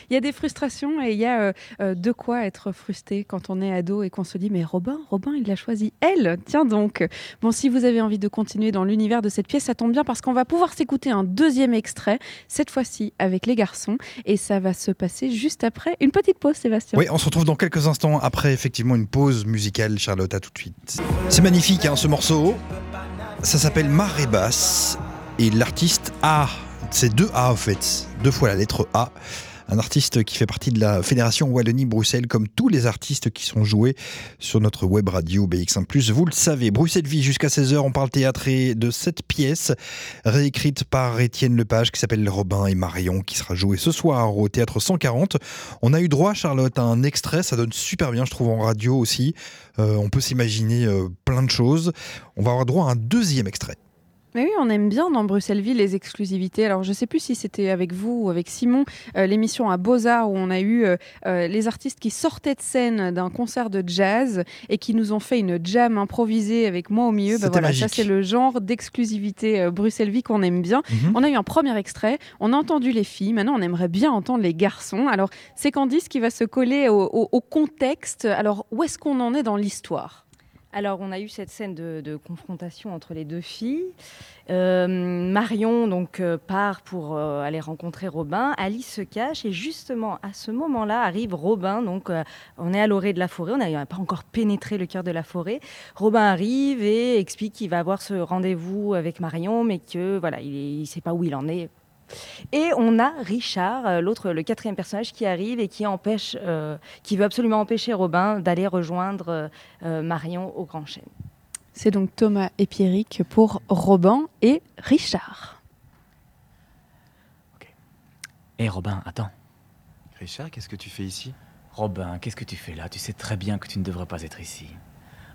il y a des frustrations et il y a de quoi être frustré quand on est ado et qu'on se dit, mais Robin, Robin, il l'a choisi elle. Tiens donc. Bon, si vous avez envie de continuer dans l'univers de cette pièce, ça tombe bien parce qu'on va pouvoir s'écouter un deuxième extrait, cette fois-ci avec les garçons, et ça va se passer juste après une petite pause, Sébastien. Oui, on se retrouve dans quelques instants après effectivement une pause musicale. Charlotte, à tout de suite. C'est magnifique hein, ce morceau. Ça s'appelle Marée basse et l'artiste A. C'est deux A en fait, deux fois la lettre A un artiste qui fait partie de la Fédération Wallonie-Bruxelles, comme tous les artistes qui sont joués sur notre web radio BX1+. Vous le savez, Bruxelles Vie jusqu'à 16h, on parle théâtre de cette pièce réécrite par Étienne Lepage qui s'appelle Robin et Marion, qui sera jouée ce soir au théâtre 140. On a eu droit, Charlotte, à un extrait, ça donne super bien, je trouve, en radio aussi. Euh, on peut s'imaginer euh, plein de choses. On va avoir droit à un deuxième extrait. Mais oui, on aime bien dans Bruxelles-Ville les exclusivités. Alors, je ne sais plus si c'était avec vous ou avec Simon, euh, l'émission à Beaux-Arts où on a eu euh, euh, les artistes qui sortaient de scène d'un concert de jazz et qui nous ont fait une jam improvisée avec moi au milieu. Bah, voilà, ça, c'est le genre d'exclusivité Bruxelles-Ville qu'on aime bien. Mhm. On a eu un premier extrait, on a entendu les filles, maintenant on aimerait bien entendre les garçons. Alors, c'est Candice qui va se coller au contexte. Alors, où est-ce qu'on en est dans l'histoire? Alors, on a eu cette scène de, confrontation entre les deux filles. Euh, Marion donc euh, part pour euh, aller rencontrer Robin. Alice se cache et justement à ce moment-là arrive Robin. Donc, on est à l'orée de la forêt. On n'a pas encore pénétré le cœur de la forêt. Robin arrive et explique qu'il va avoir ce rendez-vous avec Marion, mais que voilà, il ne sait pas où il en est et on a Richard, euh, l'autre, le quatrième personnage qui arrive et qui empêche, euh, qui veut absolument empêcher Robin d'aller rejoindre euh, Marion au Grand Chêne. C'est donc Thomas et Pierrick pour Robin et Richard. Ok. Hé Robin, attends. Richard, qu'est-ce que tu fais ici? Robin, qu'est-ce que tu fais là? Tu sais très bien que tu ne devrais pas être ici.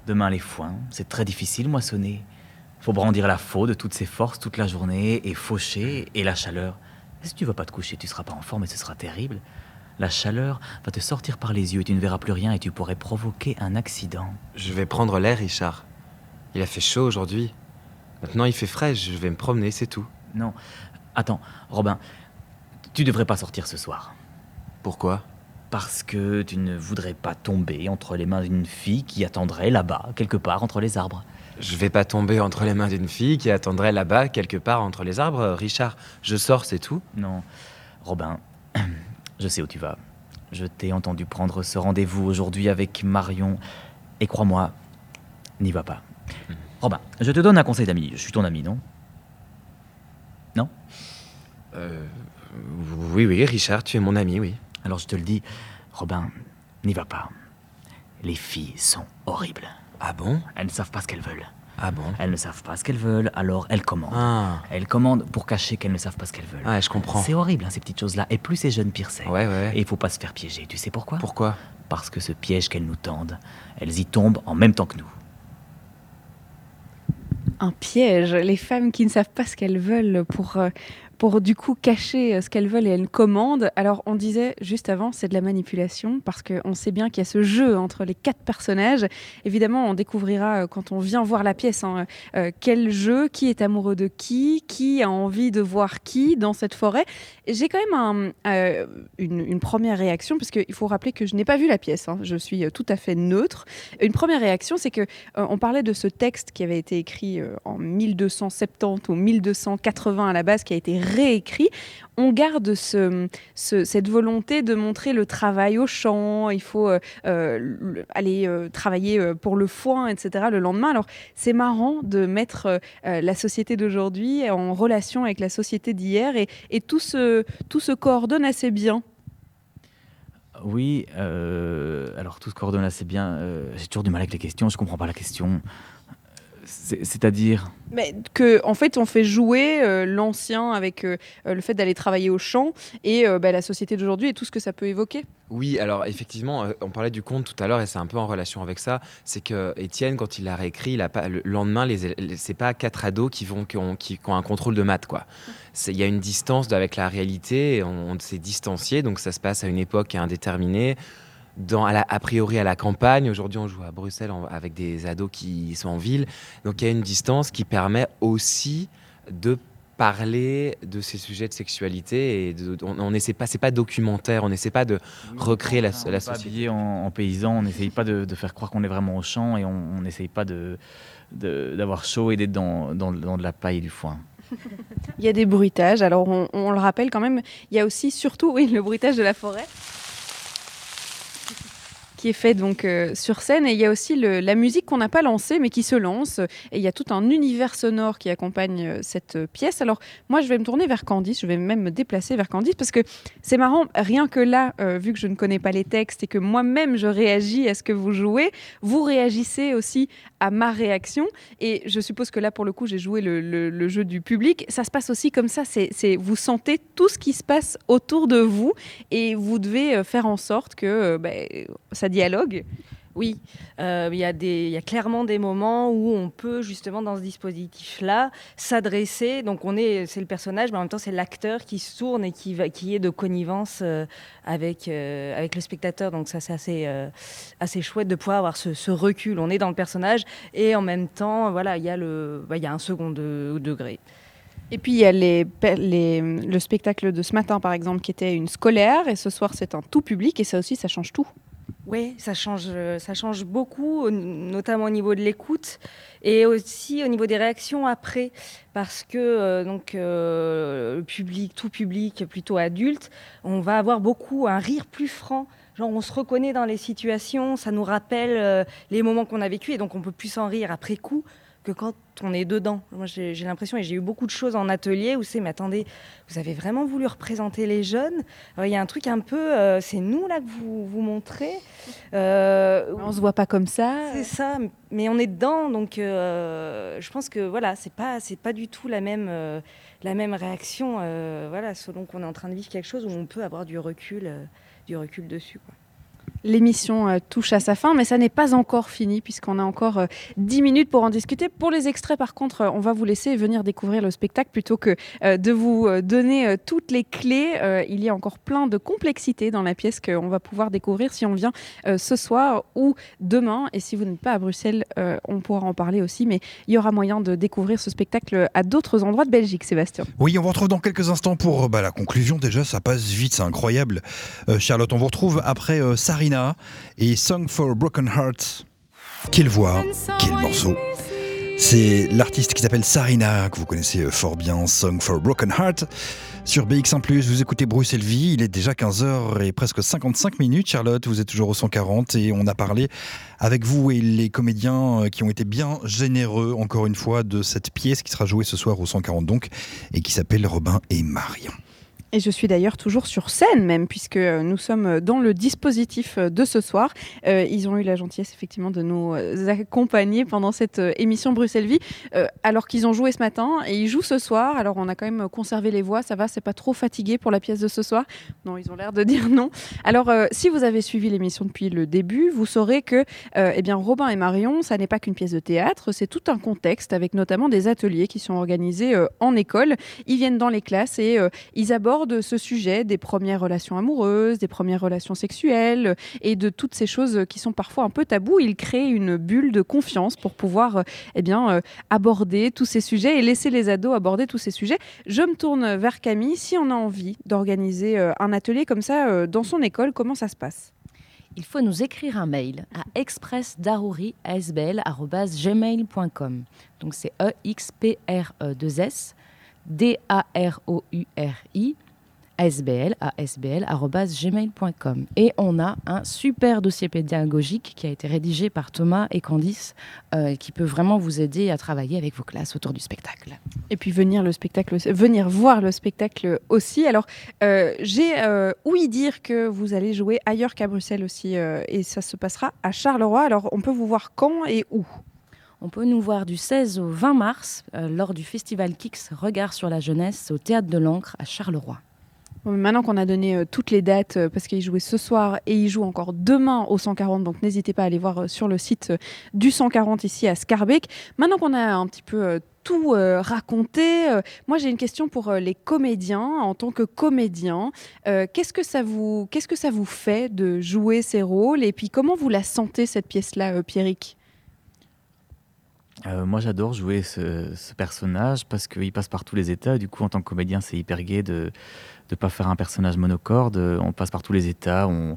Demain les foins, c'est très difficile moissonner. Faut brandir la faux de toutes ses forces toute la journée et faucher et la chaleur. si tu vas pas te coucher, tu seras pas en forme et ce sera terrible. La chaleur va te sortir par les yeux et tu ne verras plus rien et tu pourrais provoquer un accident. Je vais prendre l'air, Richard. Il a fait chaud aujourd'hui. Maintenant il fait frais, je vais me promener, c'est tout. Non. Attends, Robin, tu devrais pas sortir ce soir. Pourquoi? Parce que tu ne voudrais pas tomber entre les mains d'une fille qui attendrait là-bas, quelque part entre les arbres. Je vais pas tomber entre les mains d'une fille qui attendrait là-bas, quelque part entre les arbres. Richard, je sors, c'est tout Non. Robin, je sais où tu vas. Je t'ai entendu prendre ce rendez-vous aujourd'hui avec Marion. Et crois-moi, n'y va pas. Hmm. Robin, je te donne un conseil d'ami. Je suis ton ami, non? Non? Euh, Oui, oui, Richard, tu es mon ami, oui. Alors je te le dis, Robin, n'y va pas. Les filles sont horribles. Ah bon? Elles ne savent pas ce qu'elles veulent. Ah bon? Elles ne savent pas ce qu'elles veulent, alors elles commandent. Ah. Elles commandent pour cacher qu'elles ne savent pas ce qu'elles veulent. Ah, je comprends. C'est horrible, hein, ces petites choses-là. Et plus c'est jeune, pire c'est. Ouais, ouais. Et il faut pas se faire piéger. Tu sais pourquoi? Pourquoi? Parce que ce piège qu'elles nous tendent, elles y tombent en même temps que nous. Un piège. Les femmes qui ne savent pas ce qu'elles veulent pour euh, pour du coup cacher euh, ce qu'elles veulent et elles commandent. Alors on disait juste avant, c'est de la manipulation parce qu'on sait bien qu'il y a ce jeu entre les quatre personnages. Évidemment, on découvrira euh, quand on vient voir la pièce hein, euh, quel jeu, qui est amoureux de qui, qui a envie de voir qui dans cette forêt. J'ai quand même une, première réaction parce qu'il faut rappeler que je n'ai pas vu la pièce. Hein. je suis tout à fait neutre. Une première réaction, c'est que on parlait de ce texte qui avait été écrit en 1270 ou 1280 à la base, qui a été réécrit, on garde ce, cette volonté de montrer le travail au champ, il faut euh, euh, aller euh, travailler pour le foin, etc. le lendemain. Alors c'est marrant de mettre la société d'aujourd'hui en relation avec la société d'hier et, tout, se, tout se coordonne assez bien. Oui, alors tout se coordonne assez bien. J'ai toujours du mal avec les questions, je comprends pas la question. C'est-à-dire Mais que, en fait, on fait jouer euh, l'ancien avec euh, euh, le fait d'aller travailler au champ et bah, la société d'aujourd'hui et tout ce que ça peut évoquer. Oui, alors effectivement, on parlait du conte tout à l'heure et c'est un peu en relation avec ça. C'est que Étienne, quand il l'a réécrit, il a pas, le lendemain, les, c'est pas quatre ados qui vont qui ont, qui, ont un contrôle de maths, quoi. Il y a une distance avec la réalité, on, on s'est distancié, donc ça se passe à une époque indéterminée dans, a priori à la campagne. Aujourd'hui, on joue à Bruxelles avec des ados qui sont en ville. Donc, il y a une distance qui permet aussi de parler de ces sujets de sexualité et on n'essaie pas, c'est pas documentaire, on n'essaie pas de recréer la, la société. en, en, paysan, on n'essaye pas de, faire croire qu'on est vraiment au champ et on n'essaye pas de, d'avoir chaud et d'être dans, dans, de la paille et du foin. il y a des bruitages, alors on, on, le rappelle quand même, il y a aussi surtout oui, le bruitage de la forêt qui est fait donc euh, sur scène. Et il y a aussi la musique qu'on n'a pas lancée, mais qui se lance. Et il y a tout un univers sonore qui accompagne euh, cette euh, pièce. Alors moi, je vais me tourner vers Candice. Je vais même me déplacer vers Candice parce que c'est marrant. Rien que là, vu que je ne connais pas les textes et que moi-même je réagis à ce que vous jouez, vous réagissez aussi à ma réaction. Et je suppose que là, pour le coup, j'ai joué le, jeu du public. Ça se passe aussi comme ça. C'est vous sentez tout ce qui se passe autour de vous et vous devez faire en sorte que ben, ça dialogue oui, euh, il y, a clairement des moments où on peut justement dans ce dispositif-là s'adresser. Donc on est, c'est le personnage, mais en même temps c'est l'acteur qui se tourne et qui, est de connivence euh, avec, euh, avec le spectateur. Donc ça c'est assez, chouette de pouvoir avoir ce, recul. On est dans le personnage et en même temps, voilà, il y a un second degré. Et puis il y a le spectacle de ce matin par exemple qui était une scolaire et ce soir c'est un tout public et ça aussi ça change tout. Oui, ça change, ça change beaucoup, notamment au niveau de l'écoute et aussi au niveau des réactions après, parce que euh, donc euh, le public, tout public, plutôt adulte, on va avoir beaucoup un rire plus franc. Genre on se reconnaît dans les situations, ça nous rappelle euh, les moments qu'on a vécu et donc on peut plus en rire après coup que quand on est dedans. Moi, j'ai l'impression, et j'ai eu beaucoup de choses en atelier où c'est, mais attendez, vous avez vraiment voulu représenter les jeunes? Il y a un truc un peu, euh, c'est nous là que vous vous montrez. Euh, on se voit pas comme ça. C'est ça, mais on est dedans, donc euh, je pense que voilà, c'est pas, c'est pas du tout la même, la même réaction, voilà, selon qu'on est en train de vivre quelque chose où on peut avoir du recul, du recul dessus. Quoi. L'émission euh, touche à sa fin, mais ça n'est pas encore fini puisqu'on a encore 10 euh, minutes pour en discuter. Pour les extraits, par contre, euh, on va vous laisser venir découvrir le spectacle plutôt que de vous donner toutes les clés. il y a encore plein de complexité dans la pièce qu'on va pouvoir découvrir si on vient ce soir ou demain. Et si vous n'êtes pas à Bruxelles, on pourra en parler aussi. Mais il y aura moyen de découvrir ce spectacle à d'autres endroits de Belgique, Sébastien. Oui, on vous retrouve dans quelques instants pour bah, la conclusion. Déjà, ça passe vite, c'est incroyable. Charlotte, on vous retrouve après Sarina et Song for Broken Hearts. Quelle voix, quel morceau. C'est l'artiste qui s'appelle Sarina, que vous connaissez euh, fort bien, Song for Broken Heart. Sur BX1+, vous écoutez Bruxelles Vie, il est déjà 15h et presque 55 minutes. Charlotte, vous êtes toujours au 140 et on a parlé avec vous et les comédiens euh, qui ont été bien généreux, encore une fois, de cette pièce qui sera jouée ce soir au 140 donc, et qui s'appelle Robin et Marion. Et je suis d'ailleurs toujours sur scène même, puisque euh, nous sommes dans le dispositif euh, de ce soir. Euh, ils ont eu la gentillesse effectivement de nous accompagner pendant cette émission Bruxelles Vie, alors qu'ils ont joué ce matin et ils jouent ce soir. Alors on a quand même conservé les voix, ça va, c'est pas trop fatigué pour la pièce de ce soir Non, ils ont l'air de dire non. Alors si vous avez suivi l'émission depuis le début, vous saurez que eh bien, Robin et Marion, ça n'est pas qu'une pièce de théâtre, c'est tout un contexte avec notamment des ateliers qui sont organisés en école. Ils viennent dans les classes et ils abordent de ce sujet des premières relations amoureuses, des premières relations sexuelles et de toutes ces choses qui sont parfois un peu tabous. Il crée une bulle de confiance pour pouvoir eh bien, euh, aborder tous ces sujets et laisser les ados aborder tous ces sujets. Je me tourne vers Camille. Si on a envie d'organiser euh, un atelier comme ça euh, dans son école, comment ça se passe? Il faut nous écrire un mail à expressdarouri.gmail.com. Donc c'est E-X-P-R-E-2-S D-A-R-O-U-R-I, asbl, asbl, Et on a un super dossier pédagogique qui a été rédigé par Thomas et Candice, euh, qui peut vraiment vous aider à travailler avec vos classes autour du spectacle. Et puis venir, le spectacle, venir voir le spectacle aussi. Alors, euh, j'ai euh, ouï dire que vous allez jouer ailleurs qu'à Bruxelles aussi, et ça se passera à Charleroi. Alors, on peut vous voir quand et où? On peut nous voir du 16 au 20 mars lors du festival Kix Regard sur la jeunesse au théâtre de l'Ancre à Charleroi. Maintenant qu'on a donné euh, toutes les dates, euh, parce qu'il joue ce soir et il joue encore demain au 140, donc n'hésitez pas à aller voir euh, sur le site du 140 ici à Scarbeck. Maintenant qu'on a un petit peu tout raconté, moi j'ai une question pour les comédiens. En tant que comédien, qu'est-ce que ça vous, qu'est-ce que ça vous fait de jouer ces rôles et puis comment vous la sentez cette pièce-là, Pierrick? Moi, j'adore jouer ce, ce, personnage parce qu'il passe par tous les états. Du coup, en tant que comédien, c'est hyper gai de, de pas faire un personnage monocorde. On passe par tous les états. On...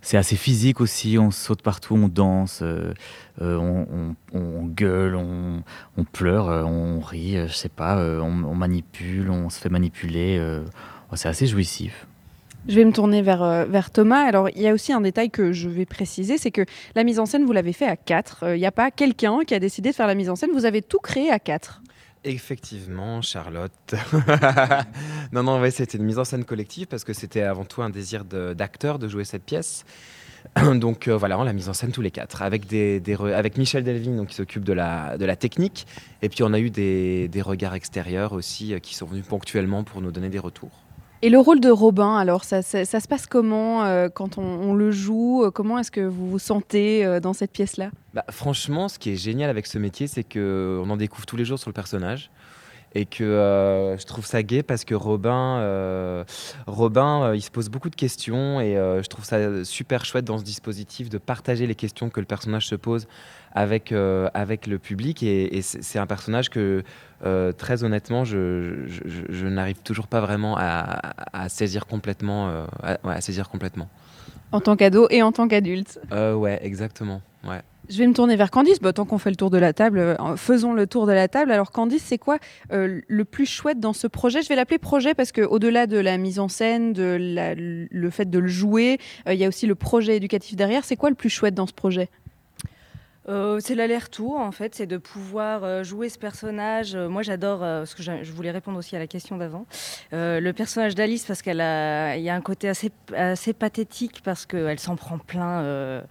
C'est assez physique aussi. On saute partout, on danse, euh, euh, on, gueule, on, pleure, euh, on rit. je sais pas. on, manipule, on se fait manipuler. c'est assez jouissif. Je vais me tourner vers, vers Thomas. Alors, il y a aussi un détail que je vais préciser, c'est que la mise en scène, vous l'avez fait à quatre. Il n'y a pas quelqu'un qui a décidé de faire la mise en scène, vous avez tout créé à quatre. Effectivement, Charlotte. non, non, ouais, c'était une mise en scène collective parce que c'était avant tout un désir d'acteur de, jouer cette pièce. Donc euh, voilà, on l'a mise en scène tous les quatre, avec, Michel Delving donc, qui s'occupe de la, technique, et puis on a eu des, des regards extérieurs aussi euh, qui sont venus ponctuellement pour nous donner des retours. Et le rôle de Robin, alors, ça, se passe comment euh, quand on, le joue euh, Comment est-ce que vous vous sentez euh, dans cette pièce-là? Bah, Franchement, ce qui est génial avec ce métier, c'est qu'on en découvre tous les jours sur le personnage et que je trouve ça gai parce que Robin, Robin il se pose beaucoup de questions et je trouve ça super chouette dans ce dispositif de partager les questions que le personnage se pose avec, avec le public et c'est un personnage que euh, très honnêtement, je, n'arrive toujours pas vraiment à, saisir complètement, euh, à, saisir complètement. En tant qu'ado et en tant qu'adulte. Euh, ouais, exactement. Ouais. Je vais me tourner vers Candice. Bah, tant qu'on fait le tour de la table, euh, faisons le tour de la table. Alors Candice, c'est quoi le plus chouette dans ce projet? Je vais l'appeler projet parce qu'au-delà de la mise en scène, de le fait de le jouer, il y a aussi le projet éducatif derrière. C'est quoi le plus chouette dans ce projet? Euh, c'est l'aller-retour en fait, c'est de pouvoir euh, jouer ce personnage. Euh, moi j'adore, parce que je voulais répondre aussi à la question d'avant, le personnage d'Alice parce qu'elle a, y a un côté assez pathétique parce qu'elle s'en prend plein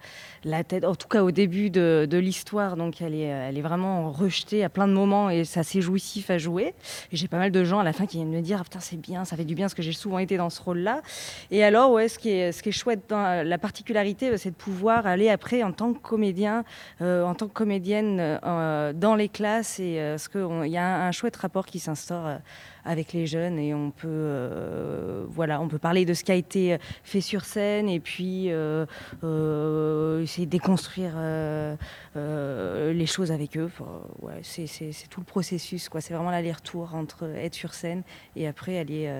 en tout cas au début de, l'histoire, donc elle est, elle est vraiment rejetée à plein de moments et c'est assez jouissif à jouer. J'ai pas mal de gens à la fin qui viennent me dire ah, putain c'est bien, ça fait du bien parce que j'ai souvent été dans ce rôle-là. Et alors ouais, ce qui est, ce qui est chouette la particularité, c'est de pouvoir aller après en tant que comédien. Euh, en tant que comédienne euh, dans les classes et euh, ce qu'il y a un, chouette rapport qui s'instaure avec les jeunes et on peut voilà on peut parler de ce qui a été fait sur scène et puis essayer de déconstruire les choses avec eux. Ouais, c'est tout le processus quoi. C'est vraiment l'aller-retour entre être sur scène et après aller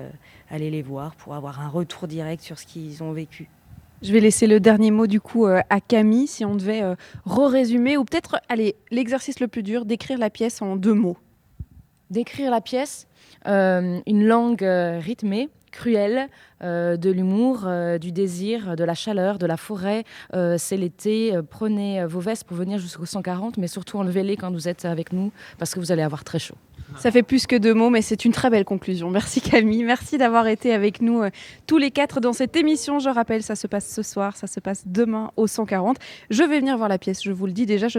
aller les voir pour avoir un retour direct sur ce qu'ils ont vécu. Je vais laisser le dernier mot du coup euh, à Camille, si on devait euh, re-résumer, ou peut-être, allez, l'exercice le plus dur, décrire la pièce en deux mots. Décrire la pièce, euh, une langue rythmée, cruelle, de l'humour, du désir, de la chaleur, de la forêt. c'est l'été, prenez vos vestes pour venir jusqu'au 140, mais surtout enlevez-les quand vous êtes avec nous, parce que vous allez avoir très chaud. Ça fait plus que deux mots, mais c'est une très belle conclusion. Merci Camille, merci d'avoir été avec nous euh, tous les quatre dans cette émission. Je rappelle, ça se passe ce soir, ça se passe demain au 140. Je vais venir voir la pièce, je vous le dis déjà.